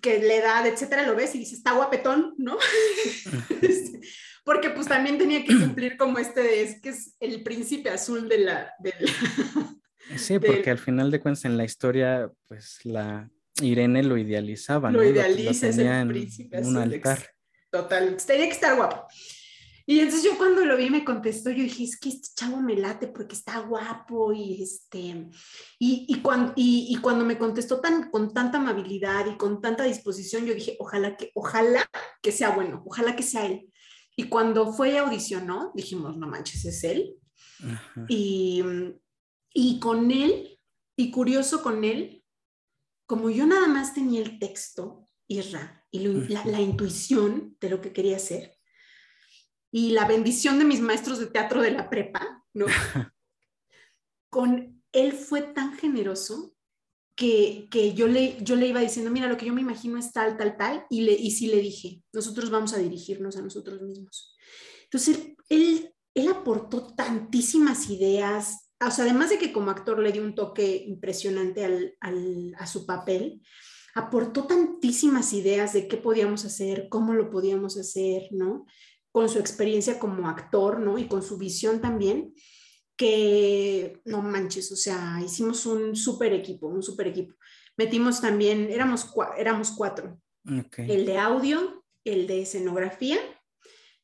que la edad, etcétera, lo ves y dices, está guapetón, ¿no? Porque pues también tenía que cumplir como este, es que es el príncipe azul de la... sí, porque al final de cuentas en la historia, pues la Irene lo idealizaba, lo ¿no? idealiza, es el príncipe azul. Un altar. Total, tenía que estar guapo. Y entonces yo cuando lo vi me contestó, yo dije, es que este chavo me late porque está guapo y este, y, y, cuando, y, cuando me contestó tan, con tanta amabilidad y con tanta disposición, yo dije, ojalá que, ojalá que sea bueno, ojalá que sea él. Y cuando fue y audicionó, dijimos, no manches, es él. Y, y con él, y curioso con él, como yo nada más tenía el texto, Irra, y la, la intuición de lo que quería hacer, y la bendición de mis maestros de teatro de la prepa, ¿no? Con él fue tan generoso que, que, yo, le, yo le iba diciendo, mira, lo que yo me imagino es tal, tal, tal, y, le, y sí le dije, nosotros vamos a dirigirnos a nosotros mismos. Entonces, él, él aportó tantísimas ideas, o sea, además de que como actor le dio un toque impresionante al, al, a su papel, aportó tantísimas ideas de qué podíamos hacer, cómo lo podíamos hacer, ¿no? Con su experiencia como actor, ¿no? Y con su visión también, que no manches, o sea, hicimos un súper equipo, un súper equipo. Metimos también, éramos, éramos cuatro, el de audio, el de escenografía,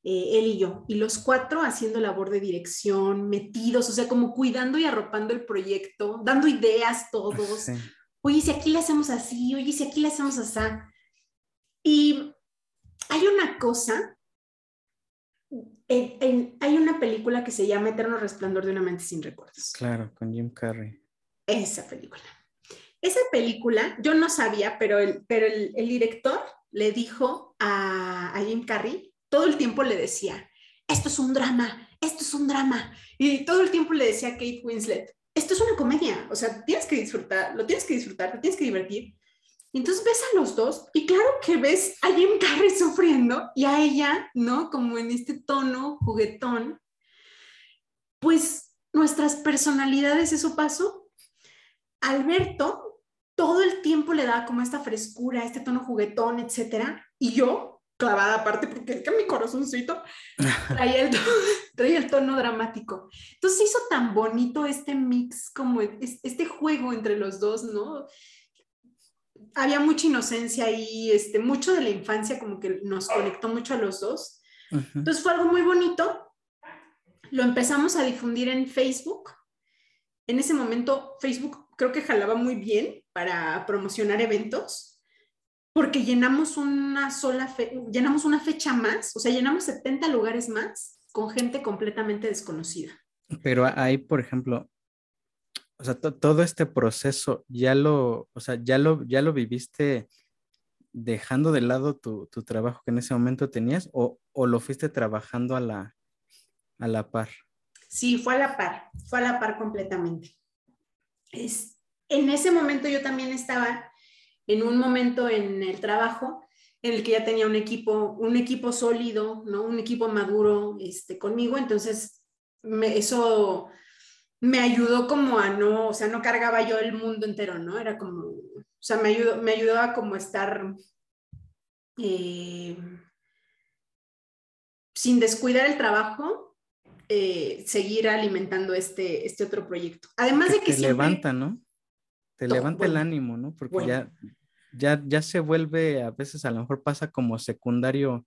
eh, él y yo, y los cuatro haciendo labor de dirección, metidos, o sea, como cuidando y arropando el proyecto, dando ideas todos. Oye, si aquí le hacemos así, oye, si aquí le hacemos así. Y hay una cosa hay una película que se llama Eterno Resplandor de una mente sin recuerdos. Claro, con Jim Carrey. Esa película. Esa película, yo no sabía, pero el, pero el, director le dijo a, a Jim Carrey, todo el tiempo le decía, esto es un drama, esto es un drama. Y todo el tiempo le decía a Kate Winslet, esto es una comedia, o sea, tienes que disfrutar, lo tienes que disfrutar, te tienes que divertir. Y entonces ves a los dos y claro que ves a Jim Carrey sufriendo y a ella, ¿no? Como en este tono juguetón. Pues nuestras personalidades, eso pasó. Alberto todo el tiempo le da como esta frescura, este tono juguetón, etcétera. Y yo, clavada aparte, porque es que mi corazoncito traía el, traía el tono dramático. Entonces hizo tan bonito este mix, como este juego entre los dos, ¿no? Había mucha inocencia y este, mucho de la infancia como que nos conectó mucho a los dos. Entonces fue algo muy bonito. Lo empezamos a difundir en Facebook. En ese momento Facebook creo que jalaba muy bien para promocionar eventos porque llenamos una sola llenamos una fecha más, o sea, llenamos 70 lugares más con gente completamente desconocida. Pero ahí, por ejemplo, o sea, todo este proceso ya lo, o sea, ya lo, ya lo viviste dejando de lado tu, trabajo que en ese momento tenías o, lo fuiste trabajando a la, a la par? Sí, fue a la par, fue a la par completamente. Es, en ese momento yo también estaba en un momento en el trabajo en el que ya tenía un equipo, un equipo sólido, ¿no? Un equipo maduro este, conmigo, entonces me, eso me ayudó como a no, o sea, no cargaba yo el mundo entero, ¿no? Era como, o sea, me ayudó, me ayudó a como estar eh, sin descuidar el trabajo, eh, seguir alimentando este, este otro proyecto. Además de que... Te levanta, ¿no? Te levanta el ánimo, ¿no? Porque ya, ya, ya se vuelve, a veces a lo mejor pasa como secundario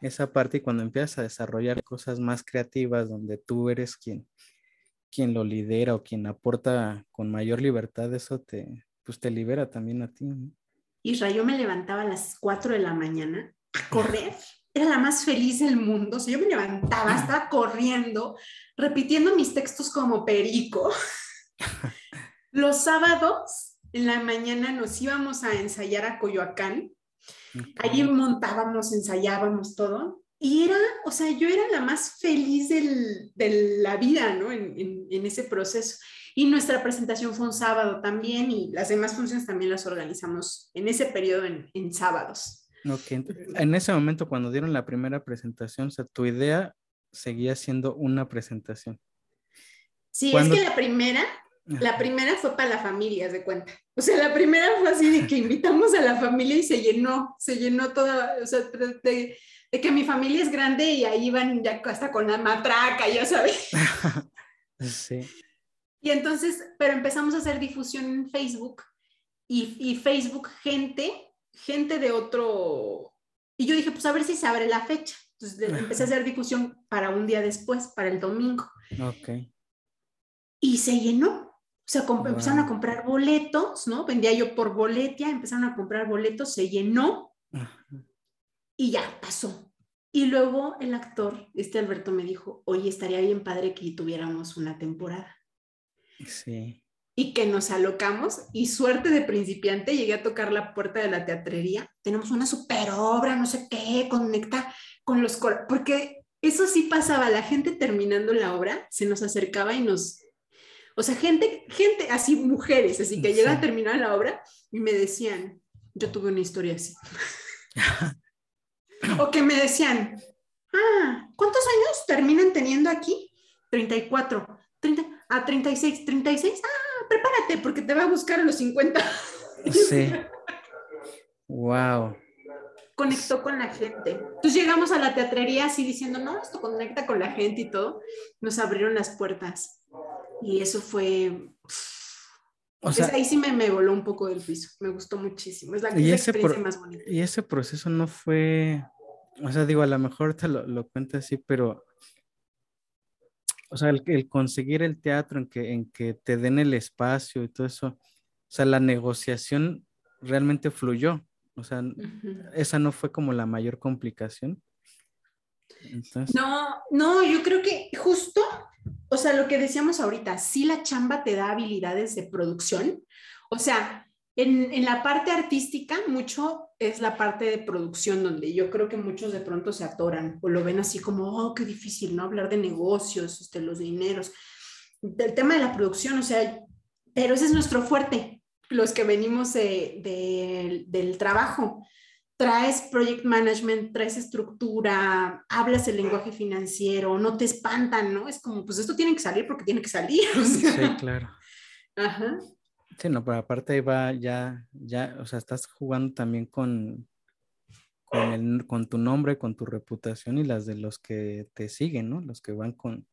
esa parte y cuando empiezas a desarrollar cosas más creativas donde tú eres quien quien lo lidera o quien aporta con mayor libertad, eso te, pues te libera también a ti. Israel, yo me levantaba a las 4 de la mañana a correr. Era la más feliz del mundo. O sea, yo me levantaba, estaba corriendo, repitiendo mis textos como perico. Los sábados en la mañana nos íbamos a ensayar a Coyoacán. Allí montábamos, ensayábamos todo. Y era, o sea, yo era la más feliz de la vida, ¿no? En, ese proceso. Y nuestra presentación fue un sábado también y las demás funciones también las organizamos en ese periodo en, sábados. Ok, en ese momento cuando dieron la primera presentación, o sea, tu idea seguía siendo una presentación. Sí, es que la primera, la primera fue para la familia, de cuenta. O sea, la primera fue así de que invitamos a la familia y se llenó, se llenó toda, o sea, de, de que mi familia es grande y ahí van ya hasta con la matraca, ya sabes. sí. Y entonces, pero empezamos a hacer difusión en Facebook y, y, Facebook, gente, gente de otro. Y yo dije, pues a ver si se abre la fecha. Entonces empecé a hacer difusión para un día después, para el domingo. Ok. Y se llenó. O sea, empezaron a comprar boletos, ¿no? Vendía yo por boletia, empezaron a comprar boletos, se llenó y ya pasó. Y luego el actor, este Alberto, me dijo, oye, estaría bien padre que tuviéramos una temporada. Sí. Y que nos alocamos y suerte de principiante, llegué a tocar la puerta de la teatrería. Tenemos una super obra, no sé qué, conecta con los... Porque eso sí pasaba, la gente terminando la obra se nos acercaba y nos... O sea, gente, gente así, mujeres, así que llegan a terminar la obra y me decían, yo tuve una historia así. O que me decían, ah, ¿cuántos años terminan teniendo aquí? 34, 30, a 36, 36, ah, prepárate porque te va a buscar a los 50. Sí. wow. Conectó con la gente. Entonces llegamos a la teatrería así diciendo, no, esto conecta con la gente y todo. Nos abrieron las puertas. Y eso fue... O sea, ahí sí me, me, voló un poco del piso. Me gustó muchísimo. Es la, experiencia más bonita. Y ese proceso no fue o sea, digo, a lo mejor te lo, lo cuento así, pero, o sea, el, conseguir el teatro en que, en que te den el espacio y todo eso, o sea, la negociación realmente fluyó. O sea, esa no fue como la mayor complicación. No, no, yo creo que justo, o sea, lo que decíamos ahorita, sí la chamba te da habilidades de producción, o sea, en, en, la parte artística, mucho es la parte de producción, donde yo creo que muchos de pronto se atoran o lo ven así como, oh, qué difícil, ¿no? Hablar de negocios, este, los dineros. Del tema de la producción, o sea, pero ese es nuestro fuerte, los que venimos de, del trabajo. Traes project management, traes estructura, hablas el lenguaje financiero, no te espantan, ¿no? Es como, pues esto tiene que salir porque tiene que salir. Sí, claro. Ajá. Sí, no, pero aparte va ya, ya, o sea, estás jugando también con, con, el, con tu nombre, con tu reputación y las de los que te siguen, ¿no? Los que van con,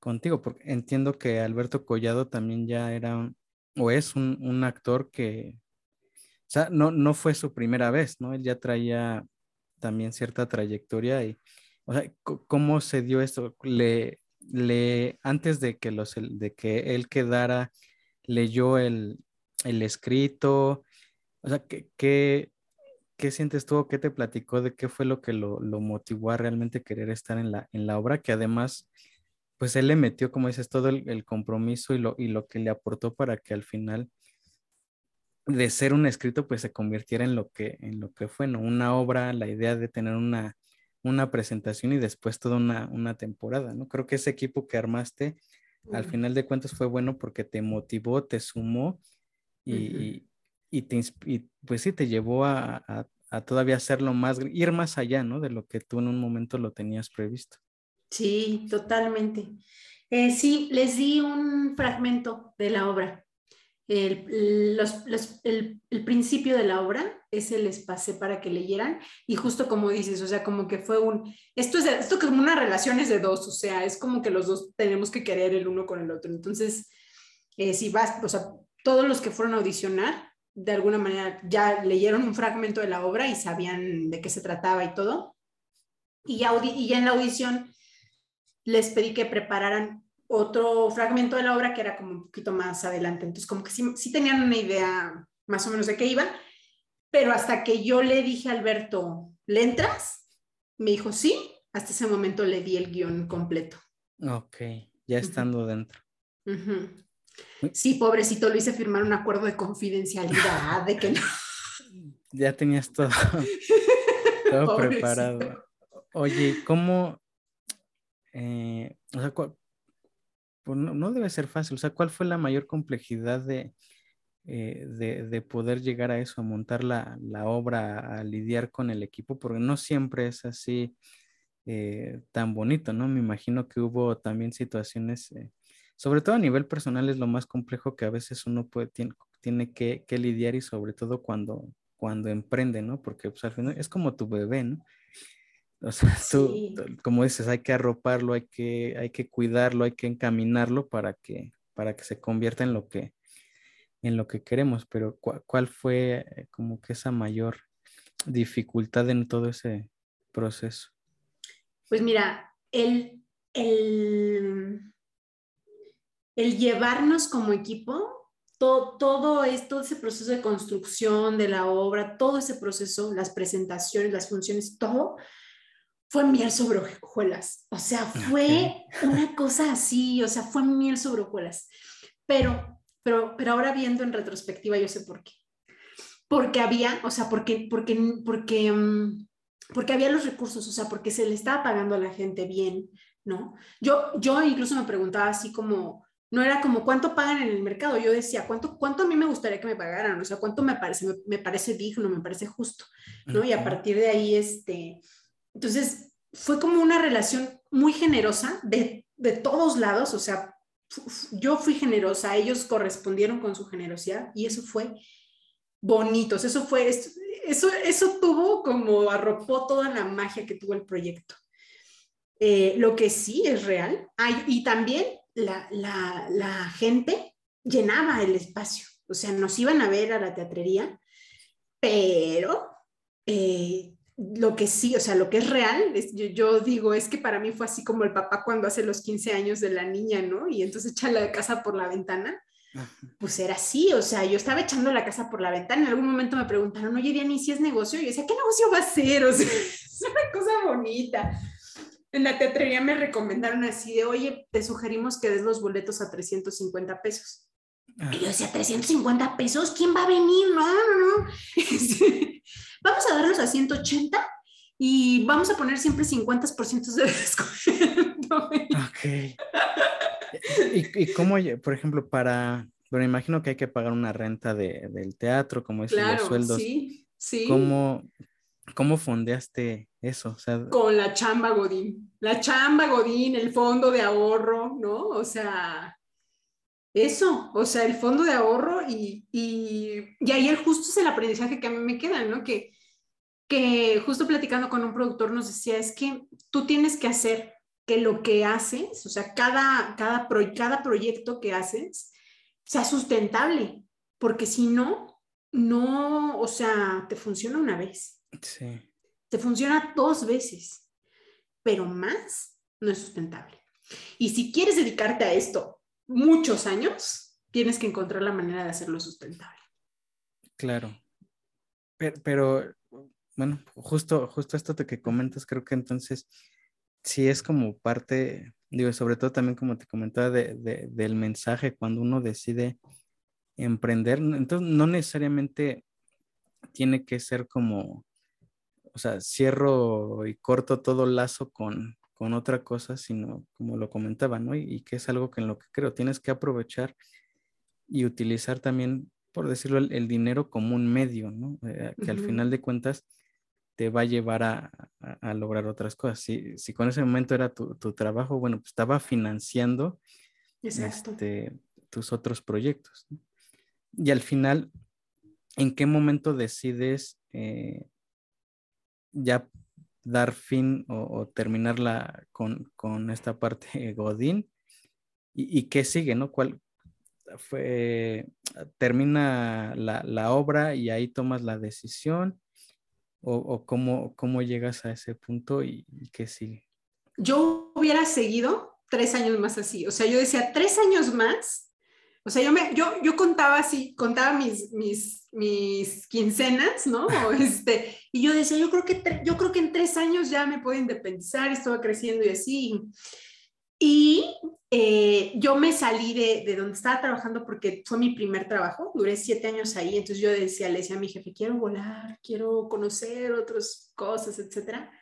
contigo, porque entiendo que Alberto Collado también ya era o es un, un, actor que, o sea, no, no fue su primera vez, ¿no? Él ya traía también cierta trayectoria y, o sea, ¿cómo se dio esto? Le, le, antes de que, los, de que él quedara leyó el, escrito, o sea, ¿qué, qué, sientes tú qué te platicó de qué fue lo que lo, motivó a realmente querer estar en la, en la obra? Que además, pues él le metió, como dices, todo el, compromiso y lo, y lo que le aportó para que al final de ser un escrito, pues se convirtiera en lo que, en lo que fue, ¿no? Una obra, la idea de tener una, una presentación y después toda una, una temporada, ¿no? Creo que ese equipo que armaste al final de cuentas fue bueno porque te motivó, te sumó y, y, te, pues sí, te llevó a, a, todavía hacerlo más, ir más allá, ¿no? De lo que tú en un momento lo tenías previsto. Sí, totalmente. Eh, sí, les di un fragmento de la obra el, el, principio de la obra, ese les pasé para que leyeran y justo como dices, o sea, como que fue un, esto es, esto como una relación de dos, o sea, es como que los dos tenemos que querer el uno con el otro. Entonces, eh, si vas, o sea, todos los que fueron a audicionar, de alguna manera ya leyeron un fragmento de la obra y sabían de qué se trataba y todo. Y, y ya en la audición les pedí que prepararan otro fragmento de la obra que era como un poquito más adelante. Entonces, como que sí, tenían una idea más o menos de qué iba, pero hasta que yo le dije a Alberto, ¿le entras? Me dijo, sí, hasta ese momento le di el guion completo. Ok, ya estando dentro. Sí, pobrecito, lo hice firmar un acuerdo de confidencialidad, de que no. Ya tenías todo, todo preparado. Oye, ¿cómo, eh, o sea, pues, no, debe ser fácil. O sea, ¿cuál fue la mayor complejidad de, eh, de, poder llegar a eso, a montar la, obra, a lidiar con el equipo? Porque no siempre es así eh, tan bonito, ¿no? Me imagino que hubo también situaciones, eh, sobre todo a nivel personal, es lo más complejo que a veces uno puede, tiene, tiene que, que, lidiar y sobre todo cuando, cuando emprende, ¿no? Porque pues, al final es como tu bebé, ¿no? O sea, tú, como dices, hay que arroparlo, hay que, hay que cuidarlo, hay que encaminarlo para que, para que se convierta en lo que, en lo que queremos. Pero ¿cuál fue eh, como que esa mayor dificultad en todo ese proceso? Pues mira, el, el, el llevarnos como equipo, todo, todo esto, ese proceso de construcción de la obra, todo ese proceso, las presentaciones, las funciones, todo fue miel sobre hojuelas. O sea, fue una cosa así, o sea, fue miel sobre hojuelas. Pero, pero, pero ahora viendo en retrospectiva, yo sé por qué. Porque había, o sea, porque, porque, porque, mm, porque había los recursos, o sea, porque se le estaba pagando a la gente bien, ¿no? Yo, yo incluso me preguntaba así como, no era como cuánto pagan en el mercado, yo decía, ¿cuánto, cuánto a mí me gustaría que me pagaran? O sea, cuánto me parece, me, me parece digno, me parece justo, ¿no? Y a partir de ahí, este, entonces, fue como una relación muy generosa de, de todos lados, o sea, yo fui generosa, ellos correspondieron con su generosidad y eso fue bonito, eso fue, eso, eso tuvo como arropó toda la magia que tuvo el proyecto. Eh, lo que sí es real, hay, y también la, la, la, gente llenaba el espacio, o sea, nos iban a ver a la teatrería, pero eh, lo que sí, o sea, lo que es real, yo, digo, es que para mí fue así como el papá cuando hace los 15 años de la niña, ¿no? Y entonces echa la casa por la ventana. Pues era así, o sea, yo estaba echando la casa por la ventana. En algún momento me preguntaron, oye, Diana, ¿y si es negocio? Y yo decía, ¿qué negocio va a ser? O sea, es una cosa bonita. en la teatrería me recomendaron así de, oye, te sugerimos que des los boletos a 350 pesos. Y yo decía, 350 pesos, ¿quién va a venir? No, no, no. vamos a darlos a 180 y vamos a poner siempre 50% de descuento. Ok. ¿Y, ¿Y, cómo, por ejemplo, para, bueno, imagino que hay que pagar una renta de, del teatro, como es los sueldos. Sí, sí. ¿Cómo, ¿Cómo fondeaste eso? Con la chamba Godín. La chamba Godín, el fondo de ahorro, ¿no? O sea, eso, o sea, el fondo de ahorro y, y, y ahí el justo es el aprendizaje que a mí me queda, ¿no? Que, que justo platicando con un productor nos decía, es que tú tienes que hacer que lo que haces, o sea, cada, cada, cada proyecto que haces sea sustentable, porque si no, no, o sea, te funciona una vez. Sí. Te funciona dos veces, pero más no es sustentable. Y si quieres dedicarte a esto muchos años, tienes que encontrar la manera de hacerlo sustentable. Claro. Pero, bueno, justo, justo esto que comentas, creo que entonces sí es como parte, digo, sobre todo también como te comentaba del mensaje cuando uno decide emprender, entonces no necesariamente tiene que ser como o sea, cierro y corto todo lazo con, con otra cosa, sino como lo comentaba, ¿no? Y, que es algo que en lo que creo, tienes que aprovechar y utilizar también, por decirlo, el, dinero como un medio, ¿no? Eh, que al final de cuentas te va a llevar a, a, lograr otras cosas. Si, si, con ese momento era tu, tu trabajo, bueno, pues estaba financiando este, tus otros proyectos. Y al final, ¿en qué momento decides eh, ya dar fin o, terminarla con, con, esta parte Godín. ¿Y, ¿Y, qué sigue, no? ¿Cuál fue? ¿Termina la, la obra y ahí tomas la decisión? ¿O, o cómo, cómo, llegas a ese punto y, y, qué sigue? Yo hubiera seguido tres años más así. O sea, yo decía, tres años más o sea, yo, me, yo, yo contaba así, contaba mis, mis, mis quincenas, ¿no? Este, y yo decía, yo creo, que yo creo que en tres años ya me puedo independizar, estaba creciendo y así. Y eh, yo me salí de, de, donde estaba trabajando porque fue mi primer trabajo, duré siete años ahí, entonces yo decía, le decía a mi jefe, quiero volar, quiero conocer otras cosas, etcétera.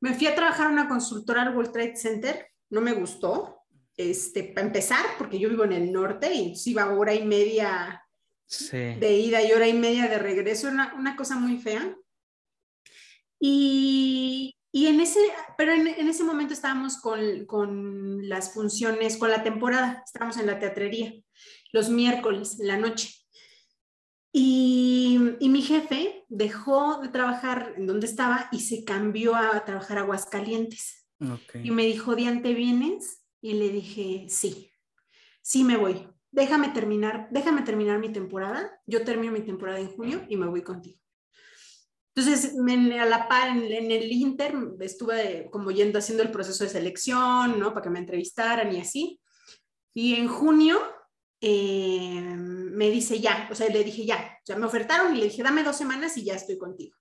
Me fui a trabajar a una consultora al World Trade Center, no me gustó, este, para empezar, porque yo vivo en el norte y iba hora y media de ida y hora y media de regreso, una, una cosa muy fea. Y, y en ese, pero en, en ese momento estábamos con, con, las funciones, con la temporada, estábamos en la teatrería, los miércoles, en la noche. Y, y, mi jefe dejó de trabajar en donde estaba y se cambió a trabajar a Aguascalientes. Y me dijo, Diante, ¿vienes? Y le dije, sí, sí me voy. Déjame terminar, déjame terminar mi temporada. Yo termino mi temporada en junio y me voy contigo. Entonces, me, a la par, en, el Inter, estuve como yendo haciendo el proceso de selección, ¿no? Para que me entrevistaran y así. Y en junio eh, me dice ya, o sea, le dije ya, o sea, me ofertaron y le dije, dame dos semanas y ya estoy contigo.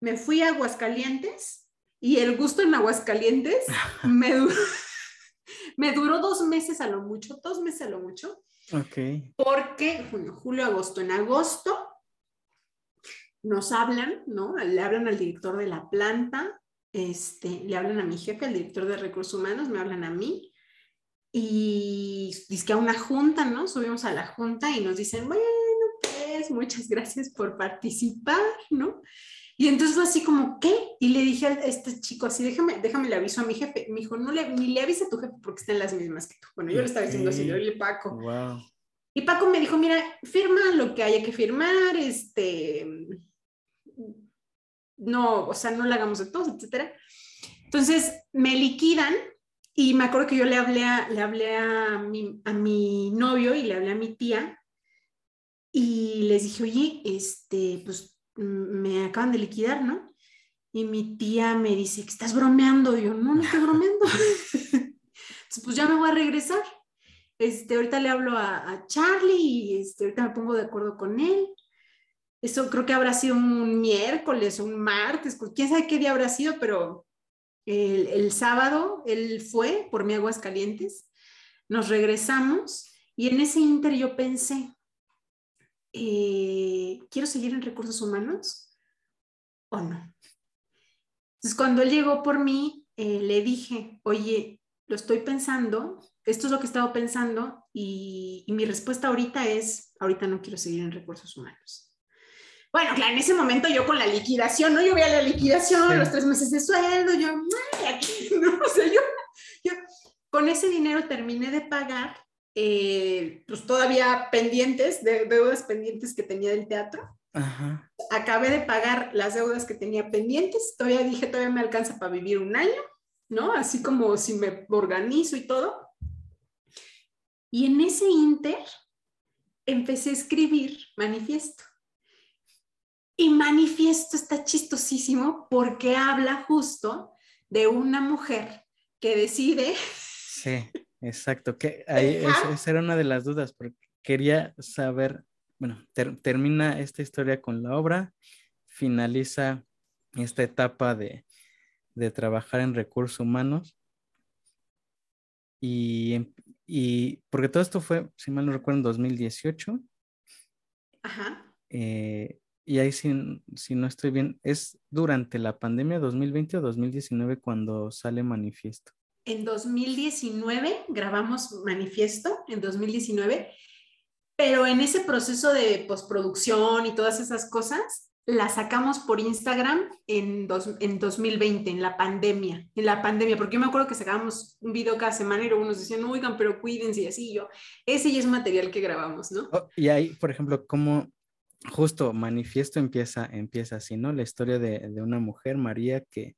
Me fui a Aguascalientes y el gusto en Aguascalientes me duró, me duró dos meses a lo mucho, dos meses a lo mucho. Ok. Porque junio, julio, agosto. En agosto nos hablan, ¿no? Le hablan al director de la planta, este, le hablan a mi jefe, al director de recursos humanos, me hablan a mí. Y dice que a una junta, ¿no? Subimos a la junta y nos dicen, bueno, pues muchas gracias por participar, ¿no? Y entonces fue así como, ¿qué? Y le dije a este chico así, déjame, déjame le aviso a mi jefe. Me dijo, no le, ni le avise a tu jefe porque están las mismas que tú. Bueno, yo le estaba diciendo así, oye, Paco. Wow. Y Paco me dijo, mira, firma lo que haya que firmar, este, no, o sea, no le hagamos de todos, etcétera. Entonces me liquidan y me acuerdo que yo le hablé a, le hablé a mi, a mi novio y le hablé a mi tía y les dije, oye, este, pues me acaban de liquidar, ¿no? Y mi tía me dice, que estás bromeando. Y yo, no, no estoy bromeando. Entonces, pues ya me voy a regresar. Este, ahorita le hablo a, Charlie y este, ahorita me pongo de acuerdo con él. Eso creo que habrá sido un miércoles, un martes, quién sabe qué día habrá sido, pero El, sábado él fue por mi aguas calientes, nos regresamos y en ese inter yo pensé, eh, ¿quiero seguir en recursos humanos o no? Entonces cuando él llegó por mí, eh, le dije, oye, lo estoy pensando, esto es lo que he estado pensando y, mi respuesta ahorita es, ahorita no quiero seguir en recursos humanos. Bueno, claro, en ese momento yo con la liquidación, ¿no? Yo veía la liquidación, los tres meses de sueldo, yo, aquí, ¿no? O sea, yo, yo, con ese dinero terminé de pagar, eh, pues todavía pendientes, de, deudas pendientes que tenía del teatro. Ajá. Acabé de pagar las deudas que tenía pendientes, todavía dije, todavía me alcanza para vivir un año ¿no? Así como si me organizo y todo. Y en ese inter empecé a escribir manifiesto. Y manifiesto está chistosísimo porque habla justo de una mujer que decide. Sí, exacto. Que ahí, esa, era una de las dudas, porque quería saber, bueno, termina esta historia con la obra, finaliza esta etapa de, de trabajar en recursos humanos. Y, y, porque todo esto fue, si mal no recuerdo, en 2018. Ajá. Eh, y ahí, si, si, no estoy bien, ¿es durante la pandemia 2020 o 2019 cuando sale manifiesto? En 2019 grabamos manifiesto, en 2019, pero en ese proceso de postproducción y todas esas cosas, la sacamos por Instagram en, en 2020, en la pandemia, en la pandemia, porque yo me acuerdo que sacábamos un video cada semana y luego nos decían, oigan, pero cuídense y así yo, ese ya es material que grabamos, ¿no? Oh, y ahí, por ejemplo, como justo manifiesto empieza, empieza así, ¿no? La historia de, de una mujer, María, que,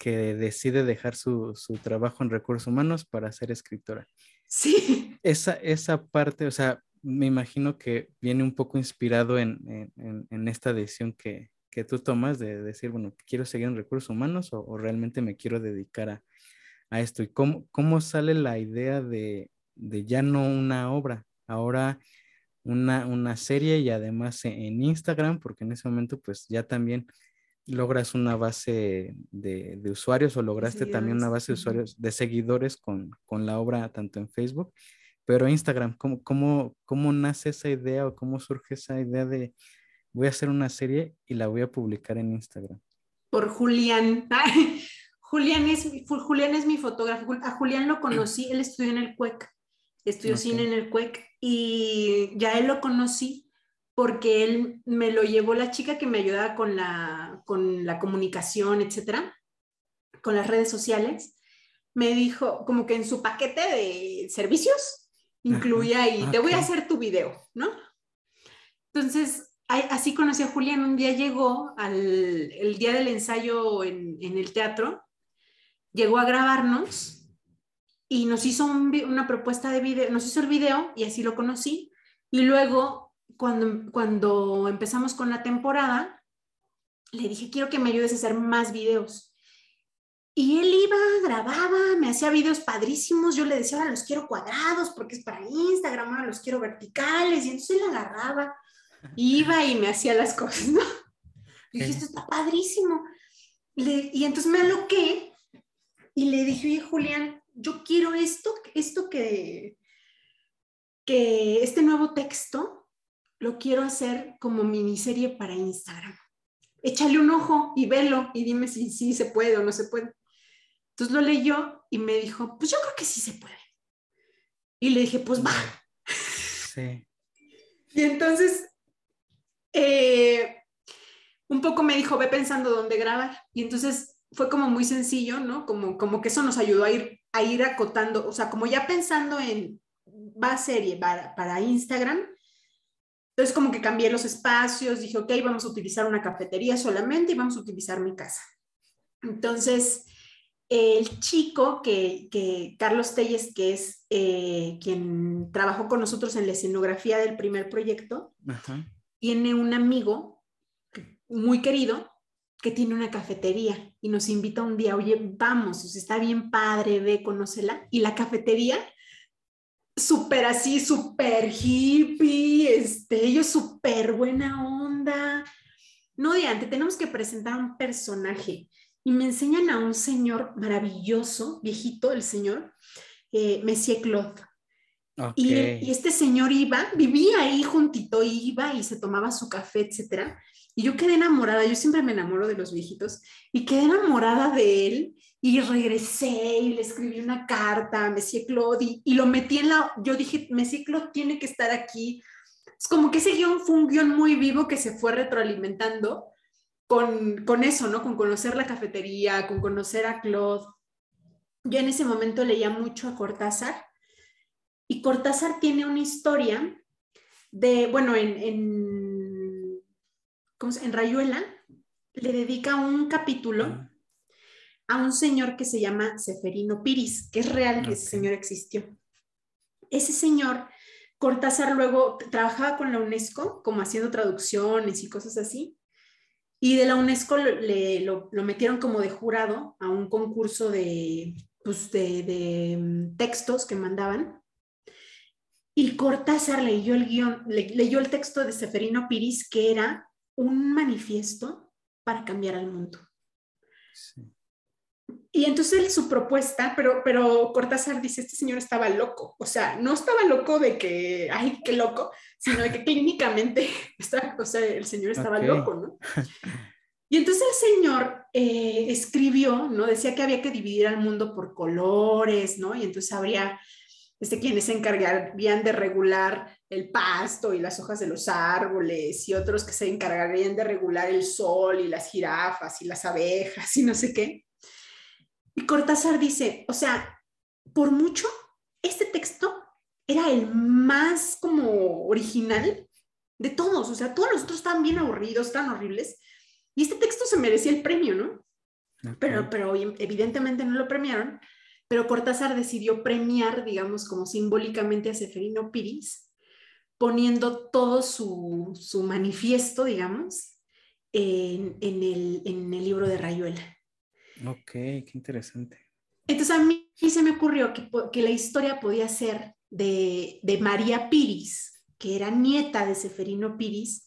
que decide dejar su, su, trabajo en recursos humanos para ser escritora. Sí. Esa, esa parte, o sea, me imagino que viene un poco inspirado en, esta decisión que, tú tomas de decir, bueno, quiero seguir en recursos humanos o, realmente me quiero dedicar a, esto. ¿Y cómo, cómo sale la idea de, ya no una obra, ahora una, serie y además en Instagram, porque en ese momento pues ya también logras una base de, usuarios o lograste también una base de usuarios, de seguidores con, con la obra tanto en Facebook pero Instagram, ¿cómo, cómo, cómo nace esa idea o cómo surge esa idea de voy a hacer una serie y la voy a publicar en Instagram? Por Julián. Julián, es, Julián es mi fotógrafo. A Julián lo conocí, él estudió en el CUEC, estudió cine en el CUEC y ya él lo conocí porque él me lo llevó la chica que me ayudaba con la, con la comunicación, etcétera, con las redes sociales. Me dijo, como que en su paquete de servicios, incluía ahí, te voy a hacer tu video, ¿no? Entonces, así conocí a Julián, un día llegó al el día del ensayo en, el teatro, llegó a grabarnos y nos hizo una propuesta de video, nos hizo el video y así lo conocí. Y luego, cuando, cuando empezamos con la temporada, le dije, quiero que me ayudes a hacer más videos. Y él iba, grababa, me hacía videos padrísimos. Yo le decía, ahora los quiero cuadrados porque es para Instagram, ahora los quiero verticales. Y entonces él agarraba, iba y me hacía las cosas, ¿no? Y dije, esto está padrísimo. y entonces me aloqué y le dije, oye, Julián, yo quiero esto, esto que, que este nuevo texto lo quiero hacer como miniserie para Instagram. Échale un ojo y velo y dime si sí se puede o no se puede. Entonces lo leyó y me dijo, pues yo creo que sí se puede. Y le dije, pues va. Sí. Y entonces, eh, un poco me dijo, ve pensando dónde grabar. Y entonces fue como muy sencillo, ¿no? Como, como que eso nos ayudó a ir, a ir acotando, o sea, como ya pensando en, va serie para, para Instagram. Entonces como que cambié los espacios, dije, ok, vamos a utilizar una cafetería solamente y vamos a utilizar mi casa. Entonces, el chico que, Carlos Telles, que es eh, quien trabajó con nosotros en la escenografía del primer proyecto, tiene un amigo muy querido que tiene una cafetería y nos invita un día, oye, vamos, está bien padre, ve, conócela. Y la cafetería, súper así, súper hippie, este, ellos súper buena onda. No, de antes tenemos que presentar un personaje y me enseñan a un señor maravilloso, viejito el señor, eh, Messier Claude. Y, este señor iba, vivía ahí juntito, iba y se tomaba su café, etcétera. Y yo quedé enamorada, yo siempre me enamoro de los viejitos, y quedé enamorada de él y regresé y le escribí una carta a Messier Claude y, lo metí en la, yo dije, Messier Claude tiene que estar aquí. Es como que ese guion fue un guion muy vivo que se fue retroalimentando con, con eso, ¿no? Con conocer la cafetería, con conocer a Claude. Yo en ese momento leía mucho a Cortázar y Cortázar tiene una historia de, bueno, en, en, en Rayuela le dedica un capítulo a un señor que se llama Seferino Piris, que es real que ese señor existió. Ese señor, Cortázar luego trabajaba con la UNESCO como haciendo traducciones y cosas así, y de la UNESCO le, lo, metieron como de jurado a un concurso de, pues de, de mm, textos que mandaban y Cortázar leyó el guion, leyó el texto de Seferino Piris, que era un manifiesto para cambiar al mundo. Y entonces su propuesta, pero, pero Cortázar dice, este señor estaba loco, o sea, no estaba loco de que, ay, qué loco, sino de que clínicamente, está, o sea, el señor estaba loco, ¿no? Y entonces el señor eh, escribió, ¿no? Decía que había que dividir al mundo por colores, ¿no? Y entonces habría este, quienes se encargarían de regular el pasto y las hojas de los árboles y otros que se encargarían de regular el sol y las jirafas y las abejas y no sé qué. Y Cortázar dice, o sea, por mucho, este texto era el más como original de todos, o sea, todos los otros estaban bien aburridos, tan horribles, y este texto se merecía el premio, ¿no? Pero, pero evidentemente no lo premiaron pero Cortázar decidió premiar, digamos, como simbólicamente a Seferino Piris, poniendo todo su, manifiesto, digamos, en, el, libro de Rayuela. Ok, qué interesante. Entonces a mí se me ocurrió que, la historia podía ser de, de, María Piris, que era nieta de Seferino Piris,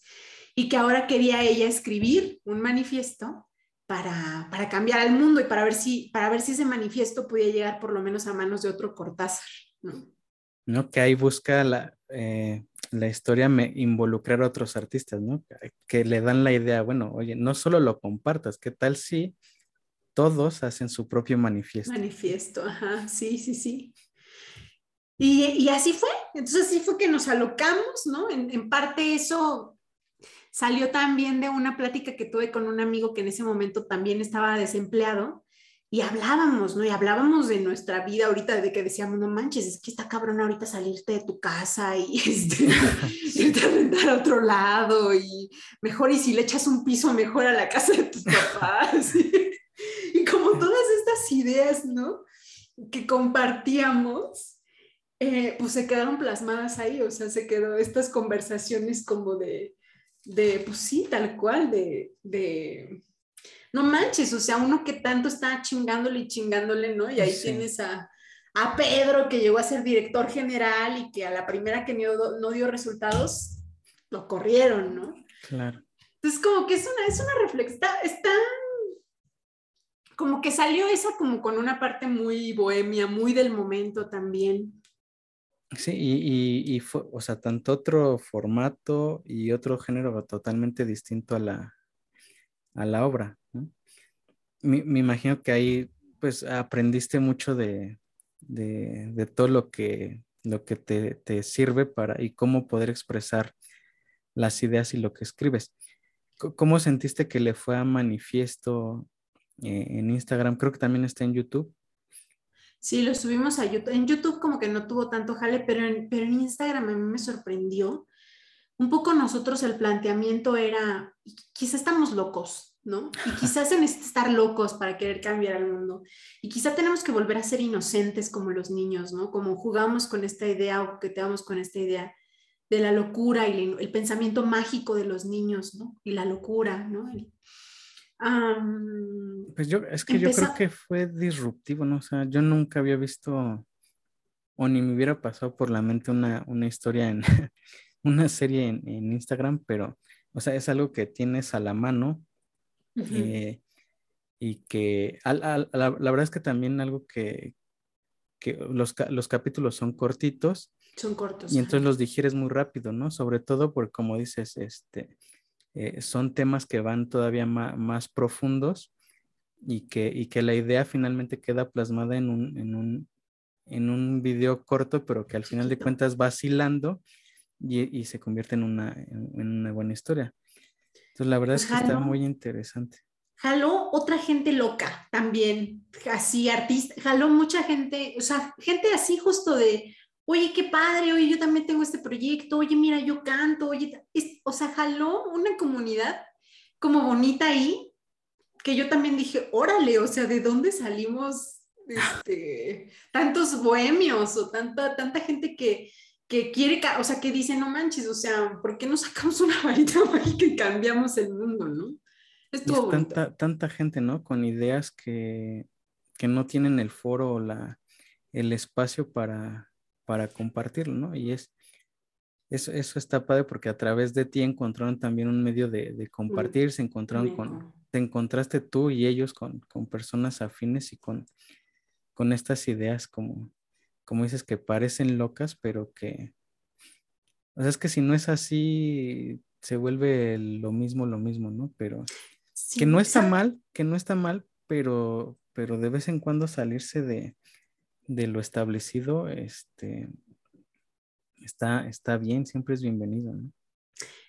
y que ahora quería ella escribir un manifiesto para, para, cambiar al mundo y para ver, si, para ver si ese manifiesto podía llegar por lo menos a manos de otro Cortázar. ¿no? ¿No? Que ahí busca la, eh, la historia me, involucrar a otros artistas, ¿no? Que le dan la idea, bueno, oye, no solo lo compartas, ¿qué tal si todos hacen su propio manifiesto? Manifiesto, ajá, sí, sí, sí. Y, y así fue, entonces así fue que nos alocamos, ¿no? En, en parte eso salió también de una plática que tuve con un amigo que en ese momento también estaba desempleado y hablábamos, ¿no? Y hablábamos de nuestra vida ahorita, de que decíamos, no manches, es que está cabrón ahorita salirte de tu casa y este, irte a rentar a otro lado y mejor y si le echas un piso mejor a la casa de tus papás. y, como todas estas ideas, ¿no? Que compartíamos, eh, pues se quedaron plasmadas ahí, o sea, se quedó estas conversaciones como de, de, pues sí, tal cual, de, de, no manches, o sea, uno que tanto está chingándole y chingándole, ¿no? Y ahí tienes a, a, Pedro que llegó a ser director general y que a la primera que no, no dio resultados, lo corrieron, ¿no? Claro. Entonces, como que es una, es una reflexión, está, como que salió esa como con una parte muy bohemia, muy del momento también. Sí, y, y, fue, o sea, tanto otro formato y otro género totalmente distinto a la, a la obra. Me, me, imagino que ahí pues aprendiste mucho de, de, de todo lo que, lo que te, te, sirve para y cómo poder expresar las ideas y lo que escribes. ¿Cómo sentiste que le fue a manifiesto eh, en Instagram? Creo que también está en YouTube. Sí, lo subimos a YouTube. En YouTube como que no tuvo tanto jale, pero en, pero en Instagram a mí me sorprendió. Un poco nosotros el planteamiento era, quizá estamos locos, ¿no? Y quizás se necesita estar locos para querer cambiar el mundo. Y quizá tenemos que volver a ser inocentes como los niños, ¿no? Como jugamos con esta idea o coqueteamos con esta idea de la locura y el, pensamiento mágico de los niños, ¿no? Y la locura, ¿no? Pues yo, es que yo creo que fue disruptivo, ¿no? O sea, yo nunca había visto o ni me hubiera pasado por la mente una, una historia en una serie en, Instagram, pero, o sea, es algo que tienes a la mano eh, y que la, verdad es que también algo que, que los, los, capítulos son cortitos. Son cortos. Y entonces los digieres muy rápido, ¿no? Sobre todo porque, como dices, este, eh, son temas que van todavía más, más profundos y que, y que la idea finalmente queda plasmada en un, en un, en un video corto, pero que al final de cuentas va vacilando y, y se convierte en una, en, una buena historia. Entonces, la verdad es que está muy interesante. Jaló otra gente loca también, así artista, jaló mucha gente, o sea, gente así justo de, oye, qué padre, oye, yo también tengo este proyecto, oye, mira, yo canto, oye, o sea, jaló una comunidad como bonita ahí, que yo también dije, órale, o sea, ¿de dónde salimos este, tantos bohemios o tanta, tanta gente que, que quiere, o sea, que dice, no manches, o sea, ¿por qué no sacamos una varita mágica y cambiamos el mundo, no? Es tanta, tanta gente, ¿no? Con ideas que, que no tienen el foro o la, el espacio para, para compartirlo, ¿no? Y es, eso, eso está padre porque a través de ti encontraron también un medio de, de compartir, se encontraron con, te encontraste tú y ellos con, con personas afines y con, con estas ideas como, como dices, que parecen locas, pero que, o sea, es que si no es así, se vuelve lo mismo, lo mismo, ¿no? Pero que no está mal, que no está mal, pero, pero de vez en cuando salirse de, de lo establecido, este, está, está bien, siempre es bienvenido, ¿no?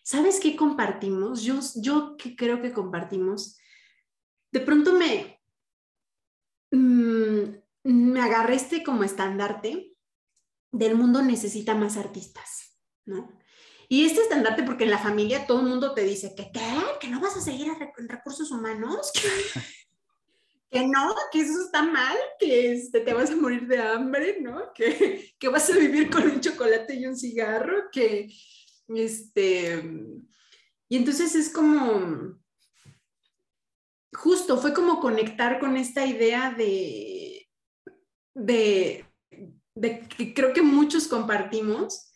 ¿Sabes qué compartimos? Yo, yo creo que compartimos. De pronto me, mm, me agarré este como estandarte del mundo necesita más artistas, ¿no? Y este estandarte, porque en la familia todo el mundo te dice que, ¿qué? ¿Que no vas a seguir en recursos humanos? que no, que eso está mal, que este, te vas a morir de hambre, ¿no? Que, que vas a vivir con un chocolate y un cigarro, que, este, y entonces es como, justo, fue como conectar con esta idea de, de, de que creo que muchos compartimos,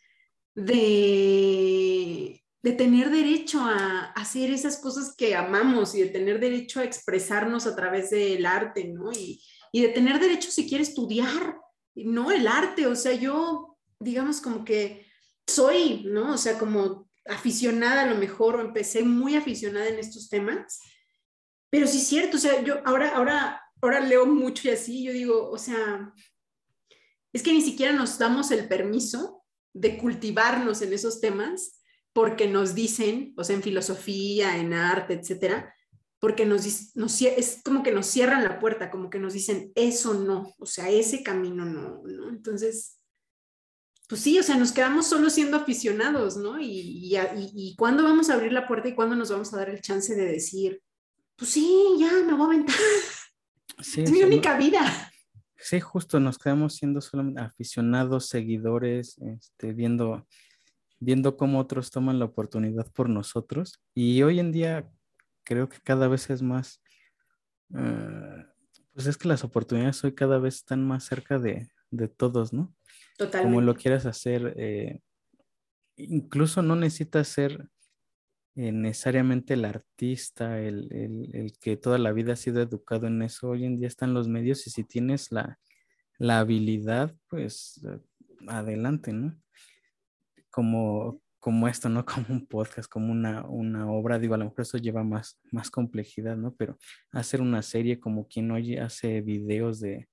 de de tener derecho a hacer esas cosas que amamos y de tener derecho a expresarnos a través del arte, ¿no? Y, de tener derecho si quiere estudiar, ¿no? El arte, o sea, yo, digamos, como que soy, ¿no? O sea, como aficionada a lo mejor, o empecé muy aficionada en estos temas, pero sí es cierto, o sea, yo ahora, ahora, ahora leo mucho y así, yo digo, o sea, es que ni siquiera nos damos el permiso de cultivarnos en esos temas porque nos dicen, o sea, en filosofía, en arte, etcétera, porque nos, nos, es como que nos cierran la puerta, como que nos dicen, eso no, o sea, ese camino no, ¿no? Entonces, pues sí, o sea, nos quedamos solo siendo aficionados, ¿no? Y, y, y, cuándo vamos a abrir la puerta y cuándo nos vamos a dar el chance de decir, pues sí, ya me voy a aventar. es mi única vida. Sí, justo, nos quedamos siendo solo aficionados, seguidores, este, viendo viendo cómo otros toman la oportunidad por nosotros. Y hoy en día creo que cada vez es más, eh, pues es que las oportunidades hoy cada vez están más cerca de, todos, ¿no? Totalmente. Como lo quieras hacer, eh, incluso no necesitas ser eh, necesariamente el artista, el, el, que toda la vida ha sido educado en eso. Hoy en día están los medios y si tienes la, la habilidad, pues adelante, ¿no? Como, como esto, ¿no? Como un podcast, como una, una obra, digo, a lo mejor eso lleva más, más complejidad, ¿no? Pero hacer una serie como quien hoy hace videos de,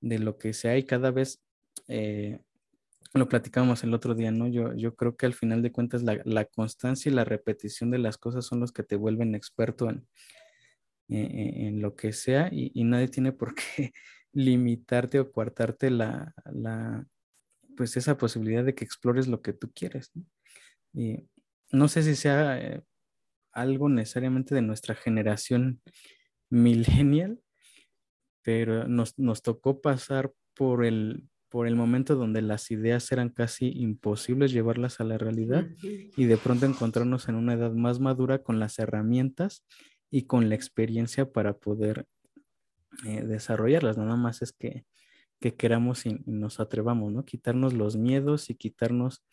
de lo que sea y cada vez, eh, lo platicamos el otro día, ¿no? Yo, yo creo que al final de cuentas la, la constancia y la repetición de las cosas son los que te vuelven experto en, en, en lo que sea y, y, nadie tiene por qué limitarte o coartarte la, la, pues esa posibilidad de que explores lo que tú quieres. ¿no? Y no sé si sea eh, algo necesariamente de nuestra generación millennial, pero nos, nos, tocó pasar por el, por el momento donde las ideas eran casi imposibles llevarlas a la realidad y de pronto encontrarnos en una edad más madura con las herramientas y con la experiencia para poder eh, desarrollarlas. Nada más es que que queramos y, nos atrevamos, ¿no? Quitarnos los miedos y quitarnos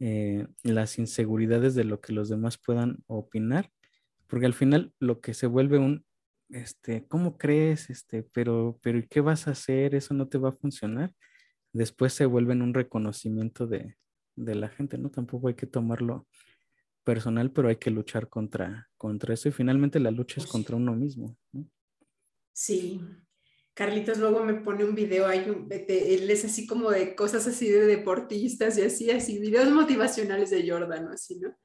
eh, las inseguridades de lo que los demás puedan opinar, porque al final lo que se vuelve un, este, ¿cómo crees? Este, pero, pero ¿qué vas a hacer? Eso no te va a funcionar. Después se vuelven un reconocimiento de, de la gente, ¿no? Tampoco hay que tomarlo personal, pero hay que luchar contra, contra eso y finalmente la lucha es contra uno mismo. ¿no? Sí. Carlitos luego me pone un video, hay un, él es así como de cosas así de deportistas y así, así, videos motivacionales de Jordan, así, ¿no?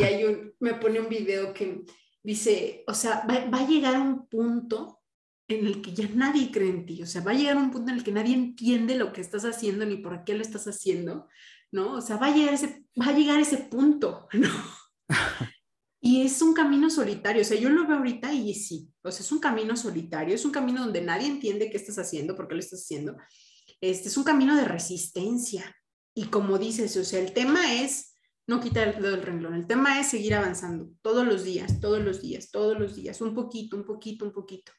Y hay un, me pone un video que dice, o sea, va, va, a llegar un punto en el que ya nadie cree en ti, o sea, va a llegar un punto en el que nadie entiende lo que estás haciendo ni por qué lo estás haciendo, ¿no? O sea, va a llegar ese, va a llegar ese punto, ¿no? Y es un camino solitario, o sea, yo lo veo ahorita y sí, o sea, es un camino solitario, es un camino donde nadie entiende qué estás haciendo, por qué lo estás haciendo. Este es un camino de resistencia. Y como dices, o sea, el tema es no quitar el renglón, el tema es seguir avanzando todos los días, todos los días, todos los días, un poquito, un poquito, un poquito.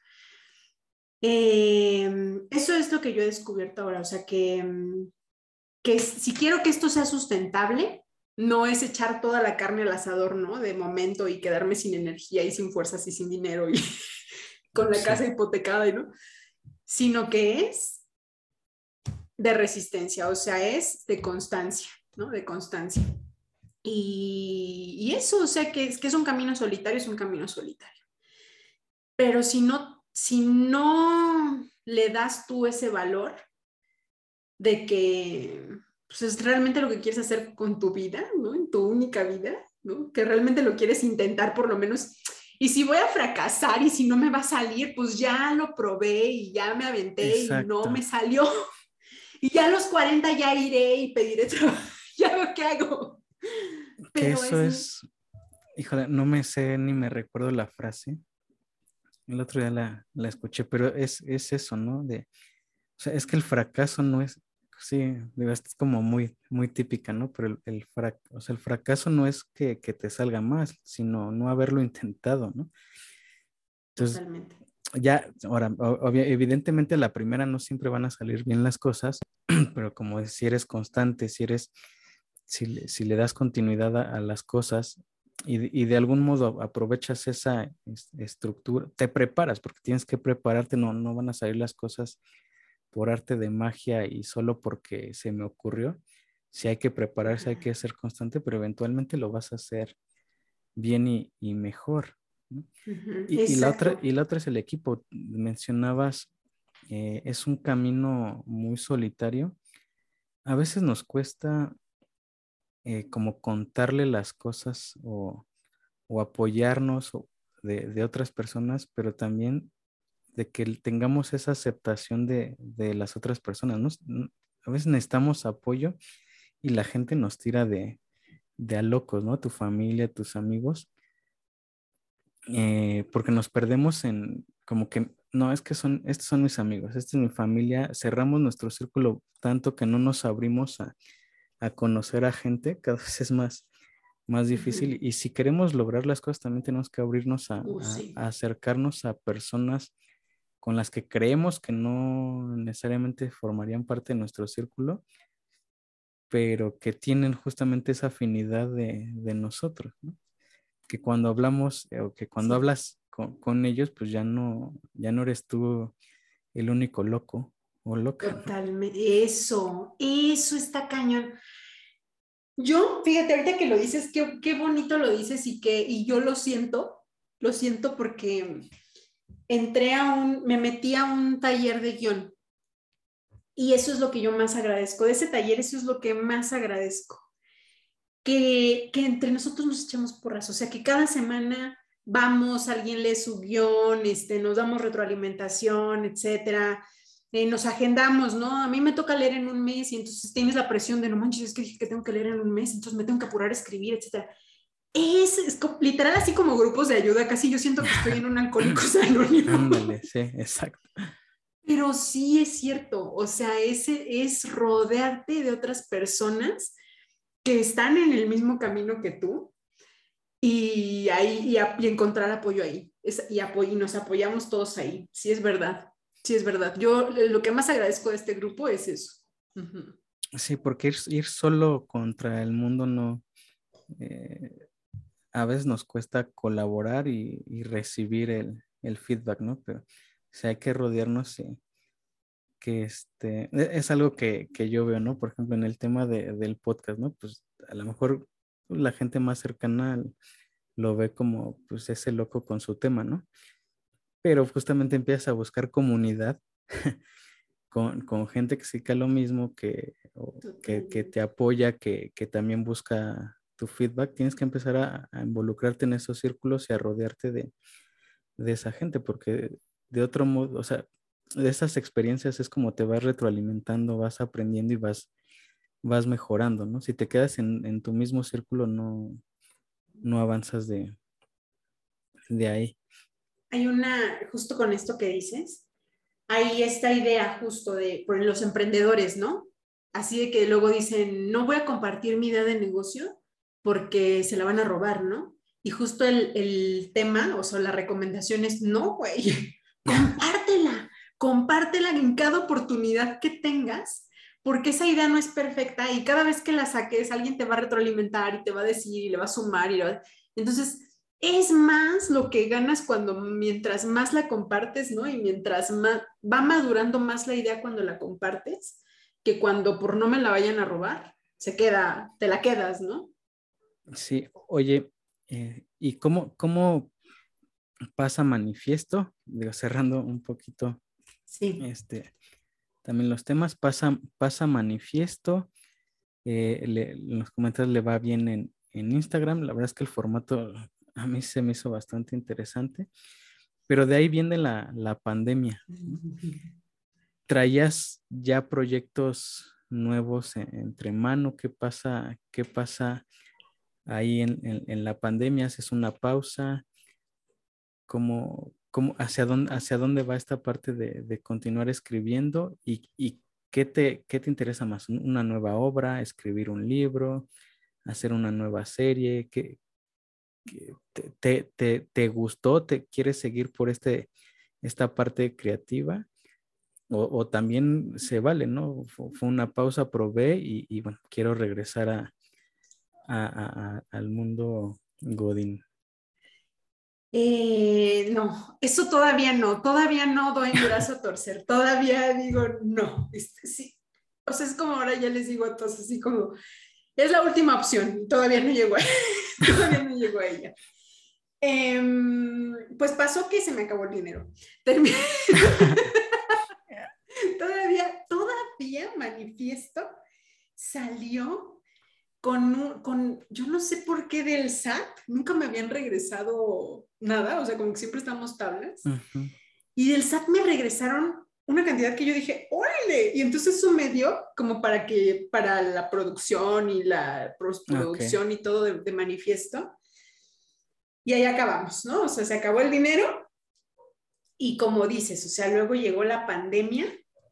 Eh, eso es lo que yo he descubierto ahora, o sea, que, que si quiero que esto sea sustentable, no es echar toda la carne al asador, ¿no? De momento y quedarme sin energía y sin fuerzas y sin dinero y con la casa hipotecada, ¿no? Sino que es de resistencia, o sea, es de constancia, ¿no? De constancia. Y, eso, o sea, que es, que es un camino solitario, es un camino solitario. Pero si no, si no le das tú ese valor de que pues es realmente lo que quieres hacer con tu vida, ¿no? En tu única vida, ¿no? Que realmente lo quieres intentar por lo menos. Y si voy a fracasar y si no me va a salir, pues ya lo probé y ya me aventé y no me salió. Y ya a los 40 ya iré y pediré trabajo. ya veo qué hago. Pero eso es... Híjole, no me sé ni me recuerdo la frase. El otro día la, la escuché, pero es, es eso, ¿no? De, o sea, es que el fracaso no es, sí, es como muy, muy típica, ¿no? Pero el, el fracaso no es que, te salga más, sino no haberlo intentado, ¿no? Entonces, Totalmente. ya, ahora, evidentemente la primera no siempre van a salir bien las cosas, pero como si eres constante, si eres, si, si le das continuidad a, las cosas y, y, de algún modo aprovechas esa estructura, te preparas, porque tienes que prepararte, no, no van a salir las cosas por arte de magia y solo porque se me ocurrió. Si hay que prepararse, hay que ser constante, pero eventualmente lo vas a hacer bien y, mejor. y, la otra, y la otra es el equipo. Mencionabas, eh, es un camino muy solitario. A veces nos cuesta eh, como contarle las cosas o, apoyarnos de, de, otras personas, pero también de que tengamos esa aceptación de, las otras personas. ¿no? A veces necesitamos apoyo y la gente nos tira de, a locos, ¿no? Tu familia, tus amigos, eh, porque nos perdemos en como que, no, es que son, estos son mis amigos, esta es mi familia, cerramos nuestro círculo tanto que no nos abrimos a, conocer a gente, cada vez es más, más difícil. Y si queremos lograr las cosas, también tenemos que abrirnos a, uh, a acercarnos a personas con las que creemos que no necesariamente formarían parte de nuestro círculo, pero que tienen justamente esa afinidad de, nosotros, ¿no? Que cuando hablamos eh, o que cuando hablas con, ellos, pues ya no, ya no eres tú el único loco o loca. Totalmente, eso, eso está cañón. Yo, fíjate, ahorita que lo dices, qué, qué bonito lo dices y que, y yo lo siento, lo siento porque entré a un, me metí a un taller de guion. Y eso es lo que yo más agradezco. De ese taller, eso es lo que más agradezco. Que, que entre nosotros nos echamos porras. O sea, que cada semana vamos, alguien lee su guion, este, nos damos retroalimentación, etcétera. Eh, nos agendamos, ¿no? A mí me toca leer en un mes y entonces tienes la presión de no manches, es que que tengo que leer en un mes, entonces me tengo que apurar a escribir, etcétera es, literal así como grupos de ayuda, casi yo siento que estoy en un alcohólico anónimo. Ándale, sí, exacto. Pero sí es cierto, o sea, ese es rodearte de otras personas que están en el mismo camino que tú y ahí y, encontrar apoyo ahí y, y nos apoyamos todos ahí. Sí es verdad, sí es verdad. Yo lo que más agradezco de este grupo es eso. Sí, porque ir, solo contra el mundo no, eh, a veces nos cuesta colaborar y, recibir el, el feedback, ¿no? Pero o sea, hay que rodearnos y que este, e, es algo que, que, yo veo, ¿no? Por ejemplo, en el tema de, del podcast, ¿no? Pues a lo mejor la gente más cercana lo ve como, pues, ese loco con su tema, ¿no? Pero justamente empiezas a buscar comunidad con, con, gente que que lo mismo, que, que, que, te apoya, que, que también busca tu feedback, tienes que empezar a, involucrarte en esos círculos y a rodearte de, de, esa gente, porque de otro modo, o sea, de esas experiencias es como te vas retroalimentando, vas aprendiendo y vas, vas mejorando, ¿no? Si te quedas en, en tu mismo círculo, no, no avanzas de, de ahí. Hay una, justo con esto que dices, hay esta idea justo de por los emprendedores, ¿no? Así de que luego dicen, no voy a compartir mi idea de negocio porque se la van a robar, ¿no? Y justo el, el tema, o sea, la recomendación es, no, güey, compártela, compártela en cada oportunidad que tengas, porque esa idea no es perfecta y cada vez que la saques, alguien te va a retroalimentar y te va a decir y le va a sumar y Entonces, es más lo que ganas cuando mientras más la compartes, ¿no? Y mientras más va madurando más la idea cuando la compartes, que cuando por no me la vayan a robar, se queda, te la quedas, ¿no? Sí, oye, eh, ¿y cómo, cómo pasa manifiesto? Digo, cerrando un poquito. Sí. Este, también los temas, pasa, pasa manifiesto. Eh, en los comentarios le va bien en, en Instagram. La verdad es que el formato a mí se me hizo bastante interesante, pero de ahí viene la, la pandemia. ¿Traías ya proyectos nuevos entre mano? ¿Qué pasa, qué pasa ahí en, en, la pandemia? ¿Haces una pausa? ¿Cómo, cómo, hacia, dónde, ¿Hacia dónde va esta parte de, de continuar escribiendo? ¿Y, y qué, te, qué te interesa más? ¿Una nueva obra? ¿Escribir un libro? ¿Hacer una nueva serie? ¿Qué, te, te, te, gustó, te quieres seguir por este, esta parte creativa, o, o también se vale, ¿no? Fue, una pausa, probé y, y, bueno, quiero regresar a, al mundo Godín. Eh, no, eso todavía no, todavía no doy mi brazo a torcer, todavía digo no, este, sí. O sea, es como ahora ya les digo a todos así como, es la última opción, todavía no llegó a, todavía no llegó a ella. Em, pues pasó que se me acabó el dinero. todavía, todavía manifiesto salió con, con, yo no sé por qué del SAT, nunca me habían regresado nada, o sea, como que siempre estamos tablas. Y del SAT me regresaron una cantidad que yo dije, órale, y entonces eso me dio como para que, para la producción y la postproducción y todo de, manifiesto. Y ahí acabamos, ¿no? O sea, se acabó el dinero y como dices, o sea, luego llegó la pandemia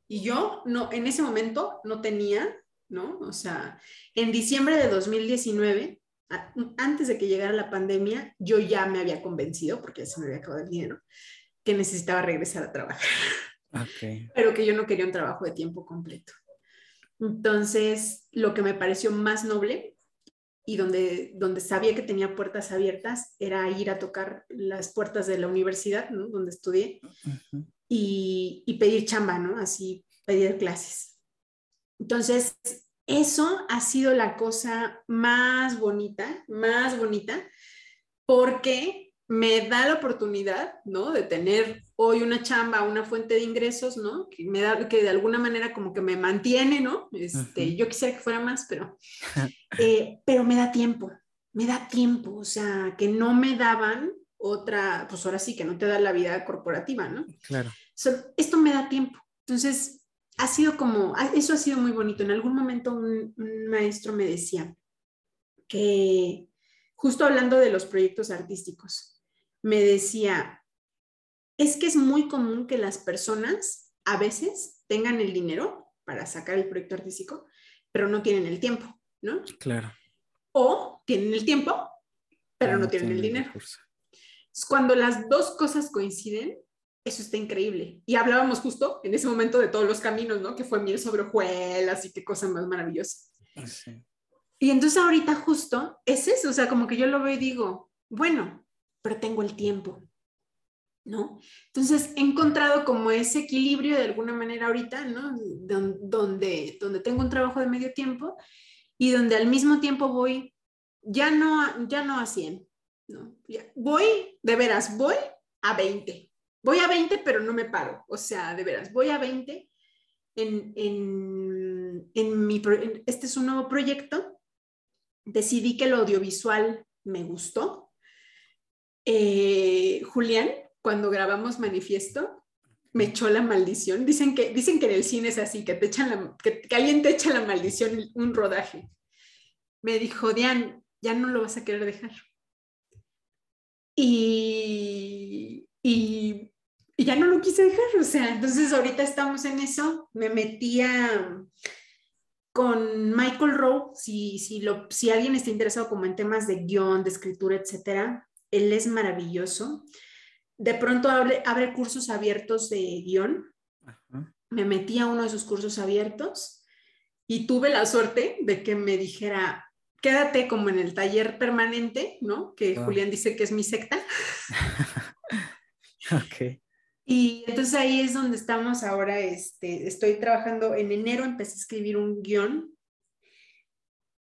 y yo no, en ese momento no tenía, ¿no? O sea, en diciembre de 2019, antes de que llegara la pandemia, yo ya me había convencido, porque ya se me había acabado el dinero, que necesitaba regresar a trabajar. Pero que yo no quería un trabajo de tiempo completo. Entonces, lo que me pareció más noble y donde, donde sabía que tenía puertas abiertas era ir a tocar las puertas de la universidad, ¿no? Donde estudié, y, y, pedir chamba, ¿no? Así, pedir clases. Entonces, eso ha sido la cosa más bonita, más bonita, porque me da la oportunidad, ¿no? De tener hoy una chamba, una fuente de ingresos, ¿no? Que me da, que de alguna manera como que me mantiene, ¿no? Este, Yo quisiera que fuera más, pero, eh, pero me da tiempo, me da tiempo, o sea, que no me daban otra, pues ahora sí, que no te da la vida corporativa, ¿no? Claro. esto me da tiempo. Entonces, ha sido como, eso ha sido muy bonito. En algún momento un maestro me decía que, justo hablando de los proyectos artísticos, me decía, es que es muy común que las personas a veces tengan el dinero para sacar el proyecto artístico, pero no tienen el tiempo, ¿no? Claro. O tienen el tiempo, pero no, tienen, el dinero. Cuando las dos cosas coinciden, eso está increíble. Y hablábamos justo en ese momento de todos los caminos, ¿no? Que fue miel sobre hojuelas y qué cosa más maravillosa. Sí. Y entonces ahorita justo es eso, o sea, como que yo lo veo y digo, bueno, pero tengo el tiempo. ¿no? Entonces he encontrado como ese equilibrio de alguna manera ahorita, ¿no? Donde, donde tengo un trabajo de medio tiempo y donde al mismo tiempo voy, ya no, a, ya no a 100, ¿no? voy, de veras, voy a 20. Voy a 20, pero no me paro. O sea, de veras, voy a 20 en, en, en mi, este es un nuevo proyecto. Decidí que lo audiovisual me gustó. Eh, Julián, cuando grabamos Manifiesto, me echó la maldición. Dicen que, dicen que en el cine es así, que, te echan la, que, alguien te echa la maldición un rodaje. Me dijo, Diane, ya no lo vas a querer dejar. Y, y, ya no lo quise dejar, o sea, entonces ahorita estamos en eso. Me metía con Michael Rowe, si, si, lo, si alguien está interesado como en temas de guion, de escritura, etcétera, él es maravilloso de pronto abre, abre cursos abiertos de guion. Me metí a uno de sus cursos abiertos y tuve la suerte de que me dijera, quédate como en el taller permanente, ¿no? Que ah. Julián dice que es mi secta. ok. Y entonces ahí es donde estamos ahora. Este, estoy trabajando en enero, empecé a escribir un guion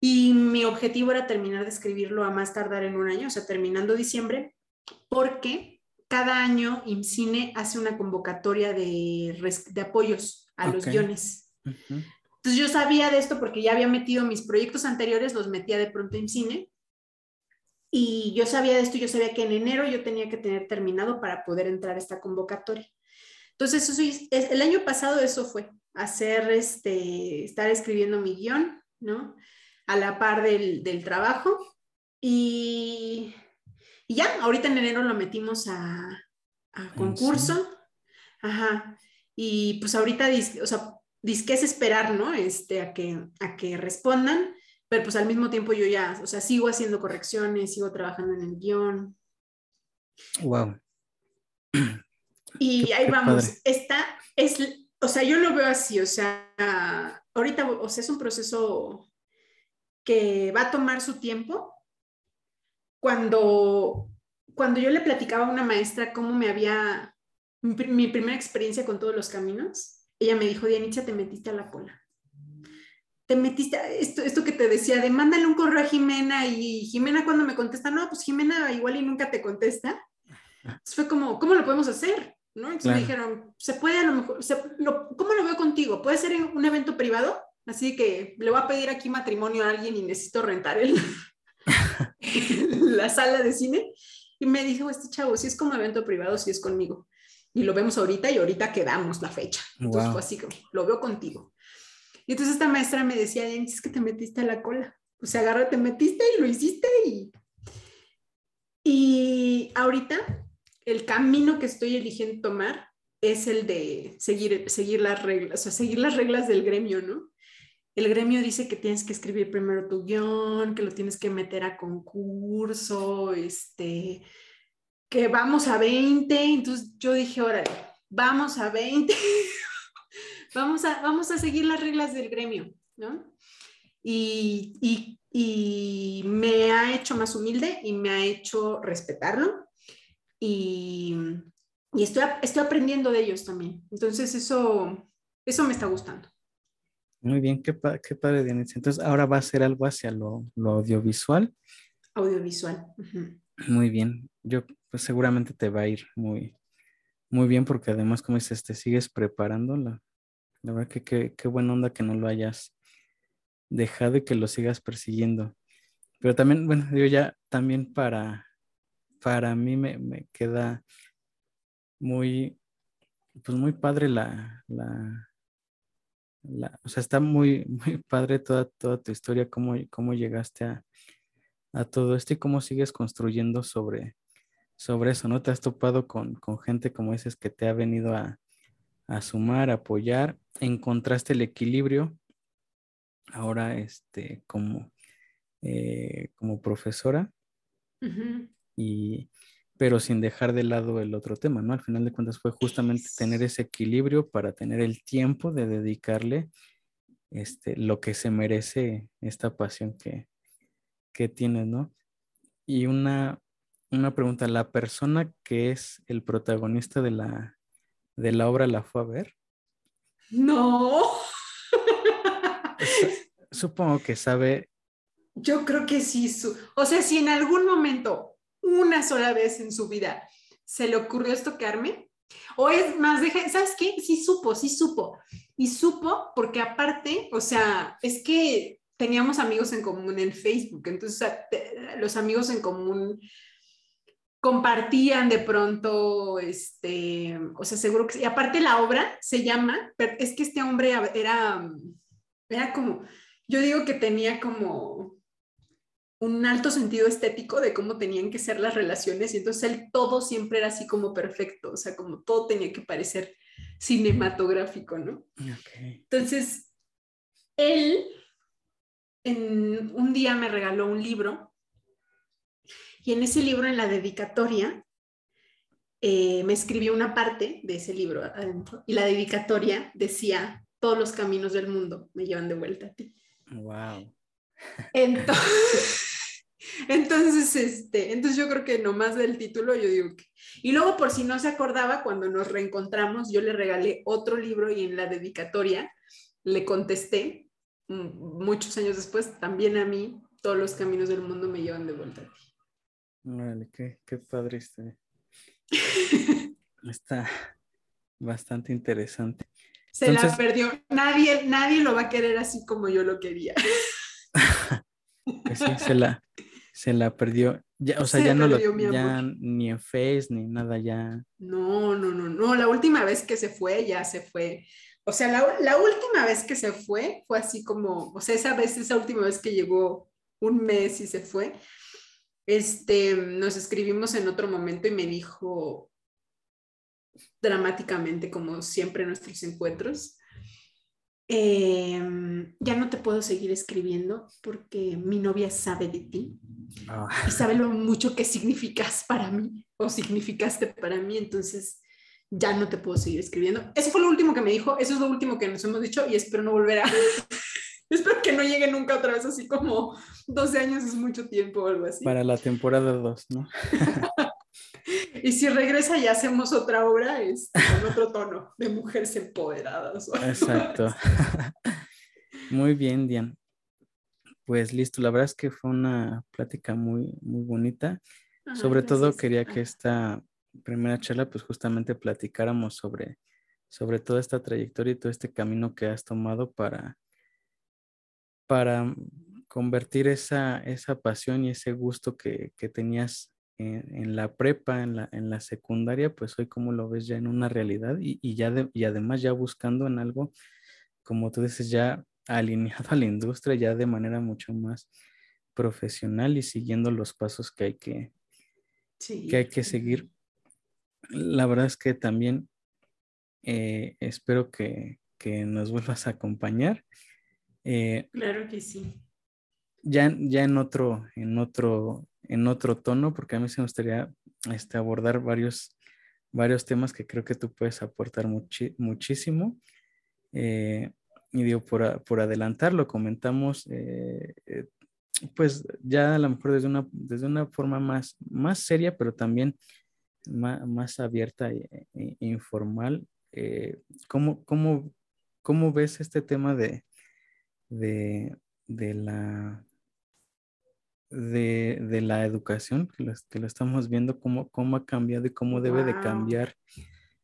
y mi objetivo era terminar de escribirlo a más tardar en un año, o sea, terminando diciembre, porque cada año IMCINE hace una convocatoria de, de apoyos a los guiones. Entonces yo sabía de esto porque ya había metido mis proyectos anteriores, los metía de pronto IMCINE. Y yo sabía de esto, yo sabía que en enero yo tenía que tener terminado para poder entrar a esta convocatoria. Entonces, eso, el año pasado eso fue, hacer este, estar escribiendo mi guion, ¿no? A la par del, del trabajo. Y y ya, ahorita en enero lo metimos a, concurso. Ajá. Y pues ahorita, o sea, disque es esperar, ¿no? Este, a que, a que respondan, pero pues al mismo tiempo yo ya, o sea, sigo haciendo correcciones, sigo trabajando en el guion. Wow. Y ahí vamos. Esta es, o sea, yo lo veo así, o sea, ahorita, o sea, es un proceso que va a tomar su tiempo, cuando, cuando yo le platicaba a una maestra cómo me había, mi, primera experiencia con todos los caminos, ella me dijo, Dianitza, te metiste a la cola. Te metiste, a esto, esto que te decía, de mándale un correo a Jimena y Jimena cuando me contesta, no, pues Jimena igual y nunca te contesta. Entonces fue como, ¿cómo lo podemos hacer? ¿No? Entonces me dijeron, se puede a lo mejor, ¿cómo lo veo contigo? ¿Puede ser en un evento privado? Así que le voy a pedir aquí matrimonio a alguien y necesito rentar el, la sala de cine y me dijo, este chavo, si es como evento privado, si es conmigo. Y lo vemos ahorita y ahorita quedamos la fecha. Entonces fue así como, lo veo contigo. Y entonces esta maestra me decía, es que te metiste a la cola. O sea, agarra, te metiste y lo hiciste y... Y ahorita el camino que estoy eligiendo tomar es el de seguir, seguir las reglas, o sea, seguir las reglas del gremio, ¿no? el gremio dice que tienes que escribir primero tu guion, que lo tienes que meter a concurso, este, que vamos a 20. Entonces yo dije, órale, vamos a 20. vamos, a, vamos a seguir las reglas del gremio, ¿no? Y, me ha hecho más humilde y me ha hecho respetarlo. Y, estoy, estoy aprendiendo de ellos también. Entonces eso, eso me está gustando. Muy bien, qué, qué padre, Diana. Entonces, ahora va a ser algo hacia lo, audiovisual. Audiovisual. Muy bien. Yo, pues seguramente te va a ir muy, muy bien porque además, como dices, te sigues preparando. La, la verdad que qué, buena onda que no lo hayas dejado y que lo sigas persiguiendo. Pero también, bueno, yo ya también para, para mí me, me queda muy, pues muy padre la, la, o sea, está muy, muy padre toda, toda tu historia, cómo, cómo llegaste a, todo esto y cómo sigues construyendo sobre, sobre eso, ¿no? Te has topado con, gente, como dices, que te ha venido a, sumar, a apoyar, encontraste el equilibrio ahora este, como, eh, como profesora y, pero sin dejar de lado el otro tema, ¿no? Al final de cuentas fue justamente tener ese equilibrio para tener el tiempo de dedicarle este, lo que se merece esta pasión que, que tienes, ¿no? Y una, una pregunta, ¿la persona que es el protagonista de la, de la obra la fue a ver? No. Supongo que sabe. Yo creo que sí. O sea, si en algún momento, una sola vez en su vida, se le ocurrió estoquearme, o es más, deje, ¿sabes qué? Sí supo, sí supo. Y supo porque aparte, o sea, es que teníamos amigos en común en Facebook, entonces los amigos en común compartían de pronto, este, o sea, seguro que, y aparte la obra se llama, es que este hombre era, era como, yo digo que tenía como un alto sentido estético de cómo tenían que ser las relaciones y entonces él todo siempre era así como perfecto, o sea, como todo tenía que parecer cinematográfico, ¿no? Entonces, él en, un día me regaló un libro y en ese libro, en la dedicatoria, eh, me escribió una parte de ese libro adentro y la dedicatoria decía, todos los caminos del mundo me llevan de vuelta a ti. Wow. Entonces, entonces, este, entonces yo creo que nomás del título yo digo que... Y luego por si no se acordaba, cuando nos reencontramos, yo le regalé otro libro y en la dedicatoria le contesté, mm, muchos años después, también a mí, todos los caminos del mundo me llevan de vuelta a ti. Vale, qué, qué padre este. Está bastante interesante. Se la perdió. Nadie, nadie lo va a querer así como yo lo quería. pues sí, se la, se la perdió. Ya, o sea, ya no lo, ya ni en Face ni nada ya. No, no, no, no. La última vez que se fue, ya se fue. O sea, la, la última vez que se fue fue así como, o sea, esa vez, esa última vez que llegó un mes y se fue, este, nos escribimos en otro momento y me dijo dramáticamente, como siempre en nuestros encuentros, em, ya no te puedo seguir escribiendo porque mi novia sabe de ti ah. y sabe lo mucho que significas para mí o significaste para mí, entonces ya no te puedo seguir escribiendo. Eso fue lo último que me dijo, eso es lo último que nos hemos dicho y espero no volver a, Espero que no llegue nunca otra vez, así como 12 años es mucho tiempo o algo así. Para la temporada 2, ¿no? y si regresa y hacemos otra obra, es con otro tono, de mujeres empoderadas. Exacto. Muy bien, Diane. Pues listo, la verdad es que fue una plática muy, muy bonita. sobre todo quería que esta primera charla, pues justamente platicáramos sobre, sobre toda esta trayectoria y todo este camino que has tomado para, para convertir esa, esa pasión y ese gusto que, tenías en, la prepa, en la, en la secundaria, pues hoy como lo ves ya en una realidad y, ya y además ya buscando en algo, como tú dices, ya alineado a la industria, ya de manera mucho más profesional y siguiendo los pasos que hay que, que, hay que seguir. La verdad es que también eh, espero que, que nos vuelvas a acompañar eh, claro que sí. Ya, ya en otro, en otro, en otro tono, porque a mí se me gustaría este, abordar varios, varios temas que creo que tú puedes aportar muchísimo. Eh, y digo, por, por adelantar, lo comentamos, eh, pues ya a lo mejor desde una, desde una forma más, más seria, pero también más, abierta e, e informal. ¿cómo, cómo, ¿Cómo ves este tema de, de, la de, la educación, que lo, estamos viendo cómo, cómo ha cambiado y cómo debe de cambiar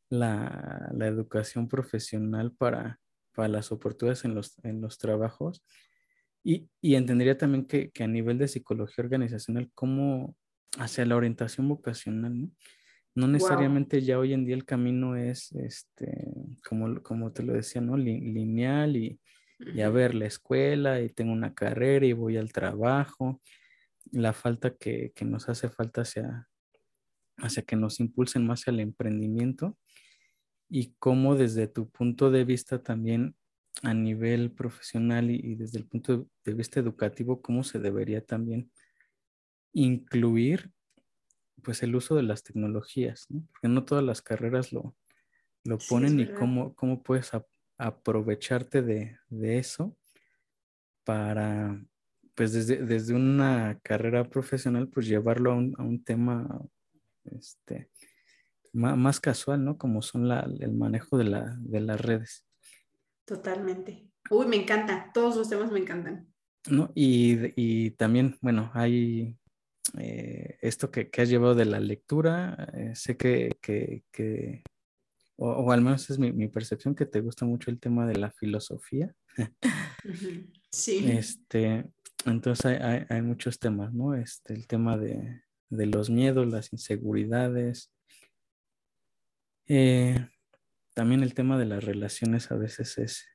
la, educación profesional para, para las oportunidades en los, en los trabajos. Y, entendería también que, a nivel de psicología organizacional, cómo hacia la orientación vocacional, ¿no? necesariamente ya hoy en día el camino es, este, como, como te lo decía, ¿no? lineal y, y a ver la escuela y tengo una carrera y voy al trabajo, la falta que, nos hace falta hacia, hacia que nos impulsen más al emprendimiento y cómo desde tu punto de vista también a nivel profesional y, desde el punto de vista educativo, cómo se debería también incluir pues el uso de las tecnologías, porque no todas las carreras lo, lo ponen y cómo, cómo puedes aprovecharte de, eso para, pues desde, desde una carrera profesional, pues llevarlo a un, a un tema este, más, casual, ¿no? Como son la, el manejo de, la, de las redes. Totalmente. Uy, me encanta, todos los temas me encantan. ¿No? Y, y también, bueno, hay eh, esto que, que, has llevado de la lectura, eh, sé que, que, que o, o, al menos es mi, mi, percepción, que te gusta mucho el tema de la filosofía. Sí. Este, entonces hay, hay, hay, muchos temas, ¿no? Este, el tema de, de los miedos, las inseguridades. Eh, también el tema de las relaciones a veces es,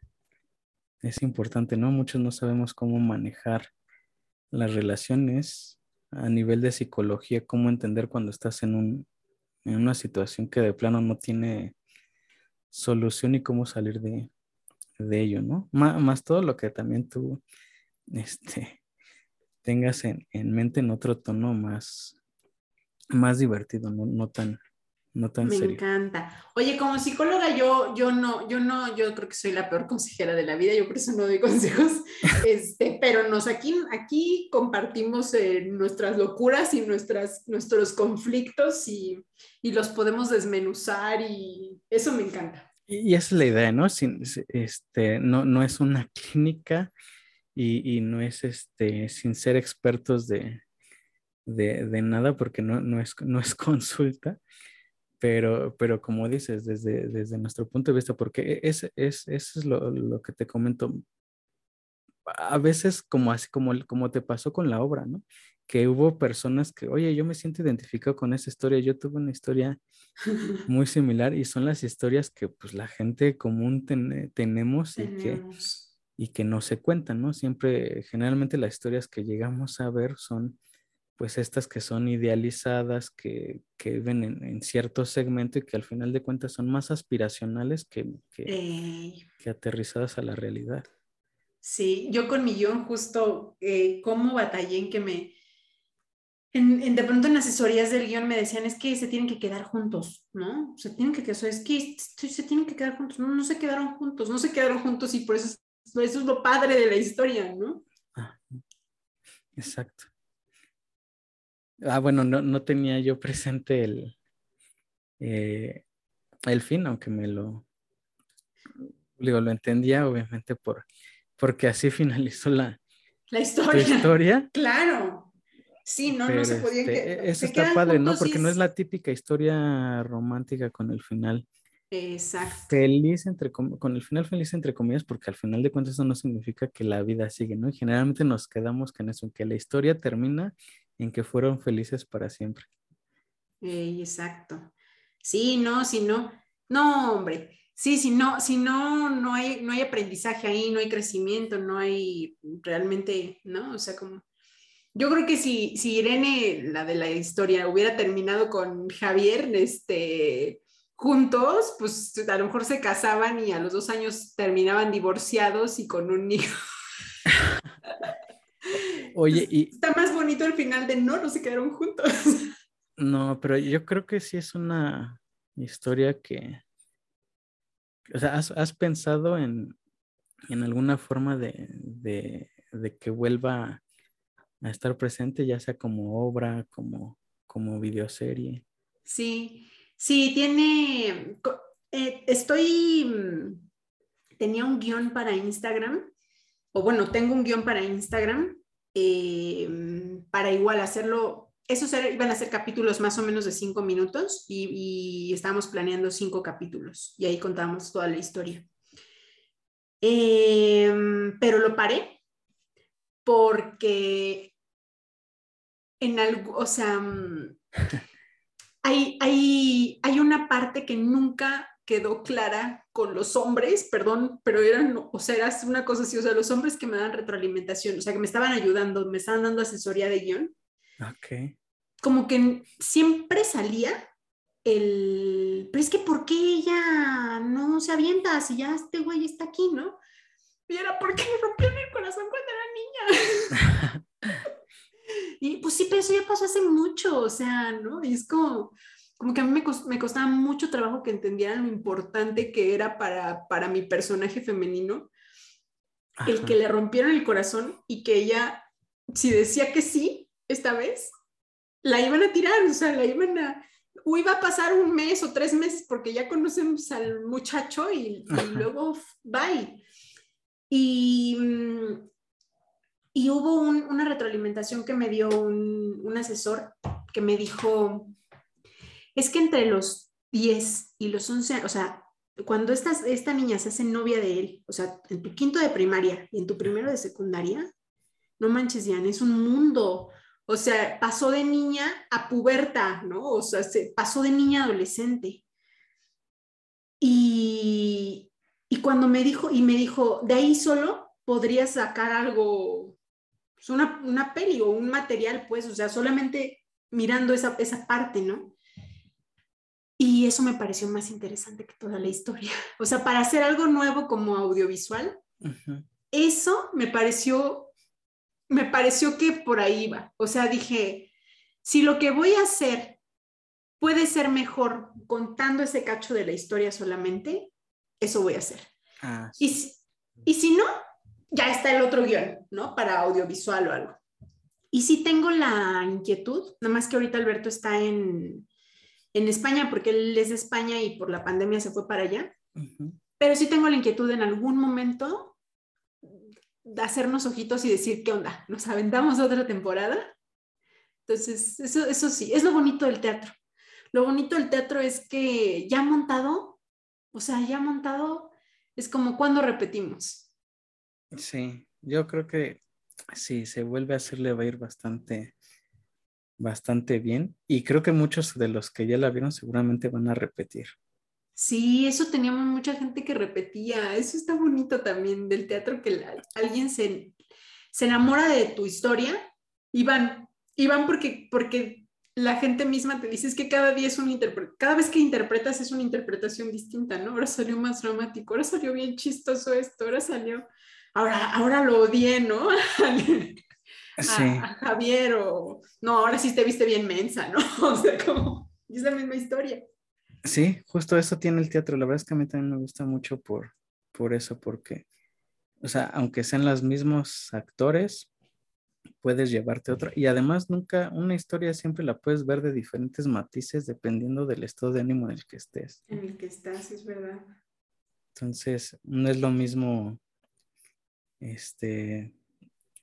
es importante, ¿no? Muchos no sabemos cómo manejar las relaciones a nivel de psicología, cómo entender cuando estás en, un, en una situación que de plano no tiene solución y cómo salir de, de ello, ¿no? Más, todo lo que también tú este, tengas en, en, mente en otro tono más, más divertido, no, no tan, no tan Me serio. encanta. Oye, como psicóloga, yo, yo no, yo no, yo creo que soy la peor consejera de la vida, yo por eso no doy consejos, este, pero nos aquí, aquí compartimos eh, nuestras locuras y nuestras, nuestros conflictos y, y, los podemos desmenuzar y eso me encanta. Y, y esa es la idea, ¿no? Sin, este, no, no es una clínica y, y no es este, sin ser expertos de, de, de nada porque no, no, es, no es consulta pero, pero como dices, desde, desde nuestro punto de vista, porque es, es, eso es lo, lo, que te comento, a veces como así como, como te pasó con la obra, ¿no? Que hubo personas que, oye, yo me siento identificado con esa historia, yo tuve una historia muy similar y son las historias que pues la gente común ten, tenemos, y que, y que no se cuentan, ¿no? Siempre, generalmente las historias que llegamos a ver son pues estas que son idealizadas, que, que ven en, en, cierto segmento y que al final de cuentas son más aspiracionales que, que, eh. que aterrizadas a la realidad. Sí, yo con mi guion justo, eh, cómo batallé en que me, en, en, de pronto en asesorías del guion me decían, es que se tienen que quedar juntos, ¿no? Se tienen que quedar, es que se tienen que quedar juntos, no, no se quedaron juntos, no se quedaron juntos y por eso, eso es lo padre de la historia, ¿no? Ah, exacto. Ah, bueno, no, no tenía yo presente el, eh, el fin, aunque me lo, digo, lo entendía obviamente por, porque así finalizó la, la historia. historia. Claro. Sí, no, Pero no se podía este, que, Eso está padre, ¿no? Porque no es la típica historia romántica con el final. Exacto. Feliz entre con el final feliz entre comillas, porque al final de cuentas eso no significa que la vida sigue, ¿no? Y generalmente nos quedamos con eso, que la historia termina en que fueron felices para siempre. Eh, exacto. Sí, no, si no, no, hombre. Sí, si no, si no, no hay, no hay aprendizaje ahí, no hay crecimiento, no hay realmente, ¿no? O sea, como. Yo creo que si, si Irene, la de la historia, hubiera terminado con Javier, este, juntos, pues a lo mejor se casaban y a los dos años terminaban divorciados y con un hijo. Oye, y... Está más bonito el final de no, no se quedaron juntos. No, pero yo creo que sí es una historia que... O sea, ¿has, has pensado en, en, alguna forma de, de, de, que vuelva a estar presente, ya sea como obra, como, como videoserie? Sí, sí, tiene... Eh, estoy... Tenía un guion para Instagram, o bueno, tengo un guion para Instagram eh, para igual hacerlo, esos iban a ser capítulos más o menos de cinco minutos y, y estábamos planeando cinco capítulos y ahí contamos toda la historia. Eh, pero lo paré porque en algo, o sea, hay, hay, hay una parte que nunca quedó clara con los hombres, perdón, pero eran, o sea, era una cosa así, o sea, los hombres que me dan retroalimentación, o sea, que me estaban ayudando, me estaban dando asesoría de guion. Ok. Como que siempre salía el, pero es que ¿por qué ella no se avienta si ya este güey está aquí, no? Y era porque me rompieron el corazón cuando era niña. y pues sí, pero eso ya pasó hace mucho, o sea, ¿no? Y es como, como que a mí me, cost, me, costaba mucho trabajo que entendieran lo importante que era para, para mi personaje femenino Ajá. el que le rompieron el corazón y que ella si decía que sí esta vez, la iban a tirar, o sea, la iban a, o iba a pasar un mes o tres meses porque ya conocemos al muchacho y, luego bye. Y, y hubo una retroalimentación que me dio un, un, asesor que me dijo, es que entre los 10 y los 11, o sea, cuando esta, esta niña se hace novia de él, o sea, en tu quinto de primaria y en tu primero de secundaria, no manches, Diane, es un mundo. O sea, pasó de niña a puberta, ¿no? O sea, se pasó de niña adolescente. Y, y cuando me dijo, y me dijo, de ahí solo podría sacar algo, pues, una, una peli o un material, pues, o sea, solamente mirando esa, esa parte, ¿no? Y eso me pareció más interesante que toda la historia. O sea, para hacer algo nuevo como audiovisual, eso me pareció, me pareció que por ahí iba. O sea, dije, si lo que voy a hacer puede ser mejor contando ese cacho de la historia solamente, eso voy a hacer. Ah, y, y si no, ya está el otro guion, ¿no? Para audiovisual o algo. Y si tengo la inquietud, nada más que ahorita Alberto está en, en España, porque él es de España y por la pandemia se fue para allá. Pero sí tengo la inquietud en algún momento de hacernos ojitos y decir, ¿qué onda? ¿Nos aventamos otra temporada? Entonces, eso, eso sí, es lo bonito del teatro. Lo bonito del teatro es que ya montado, o sea, ya montado, es como cuando repetimos. Sí, yo creo que sí, se vuelve a hacerle va a ir bastante bastante bien y creo que muchos de los que ya la vieron seguramente van a repetir. Sí, eso teníamos mucha gente que repetía. Eso está bonito también del teatro, que alguien se, se enamora de tu historia y van, y van porque, porque la gente misma te dice que cada día es un cada vez que interpretas es una interpretación distinta, ¿no? Ahora salió más dramático, ahora salió bien chistoso esto, ahora salió, ahora, ahora lo odié, ¿no? a, Javier o no, ahora sí te viste bien mensa, ¿no? O sea, como es la misma historia. Sí, justo eso tiene el teatro. La verdad es que a mí también me gusta mucho por, por eso, porque, o sea, aunque sean los mismos actores, puedes llevarte otra. Y además, nunca, una historia siempre la puedes ver de diferentes matices dependiendo del estado de ánimo en el que estés. En el que estás, es verdad. Entonces, no es lo mismo, este,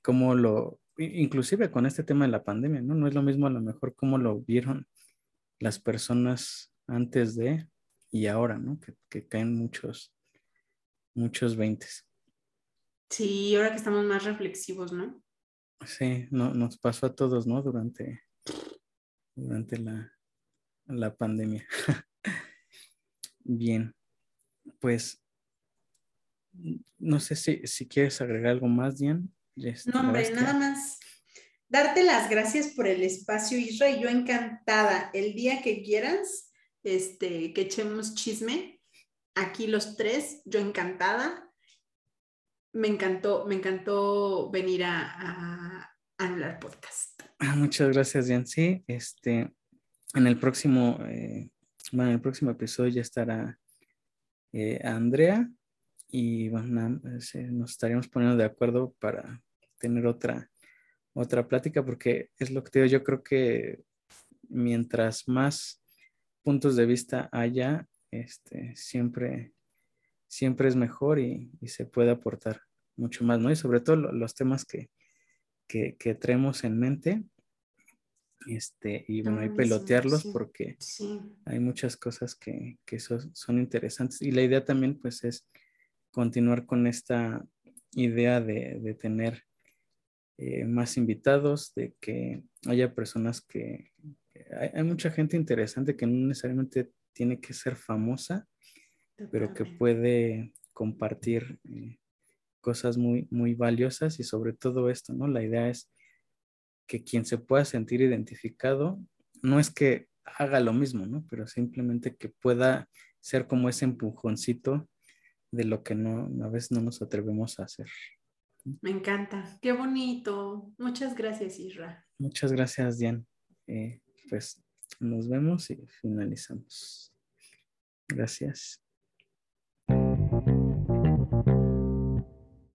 como lo, inclusive con este tema de la pandemia, ¿no? No es lo mismo a lo mejor cómo lo vieron las personas antes de y ahora, ¿no? Que, caen muchos, muchos veintes. Sí, ahora que estamos más reflexivos, ¿no? Sí, no, nos pasó a todos, ¿no? Durante, durante la, la pandemia. Bien, pues no sé si, si quieres agregar algo más, Diane no, hombre, nada más. Darte las gracias por el espacio, Isra, y yo encantada. El día que quieras, este, que echemos chisme, aquí los tres, yo encantada. Me encantó, me encantó venir a, a, hablar podcast. Ah, muchas gracias, Yancy. Este, en el próximo, eh, bueno, en el próximo episodio ya estará eh, Andrea y bueno, nos estaríamos poniendo de acuerdo para tener otra, otra plática, porque es lo que te digo, yo creo que mientras más puntos de vista haya, este, siempre, siempre es mejor y, se puede aportar mucho más, ¿no? Y sobre todo los temas que, que, que traemos en mente, este, y bueno, hay pelotearlos porque hay muchas cosas que, que son, son, interesantes. Y la idea también, pues, es continuar con esta idea de, tener eh, más invitados, de que haya personas que... Hay, mucha gente interesante que no necesariamente tiene que ser famosa, pero que puede compartir eh, cosas muy, muy valiosas y sobre todo esto, ¿no? La idea es que quien se pueda sentir identificado, no es que haga lo mismo, ¿no? Pero simplemente que pueda ser como ese empujoncito de lo que no, a veces no nos atrevemos a hacer. Me encanta, qué bonito. Muchas gracias, Isra. Muchas gracias, Diane. Eh, pues nos vemos y finalizamos. Gracias.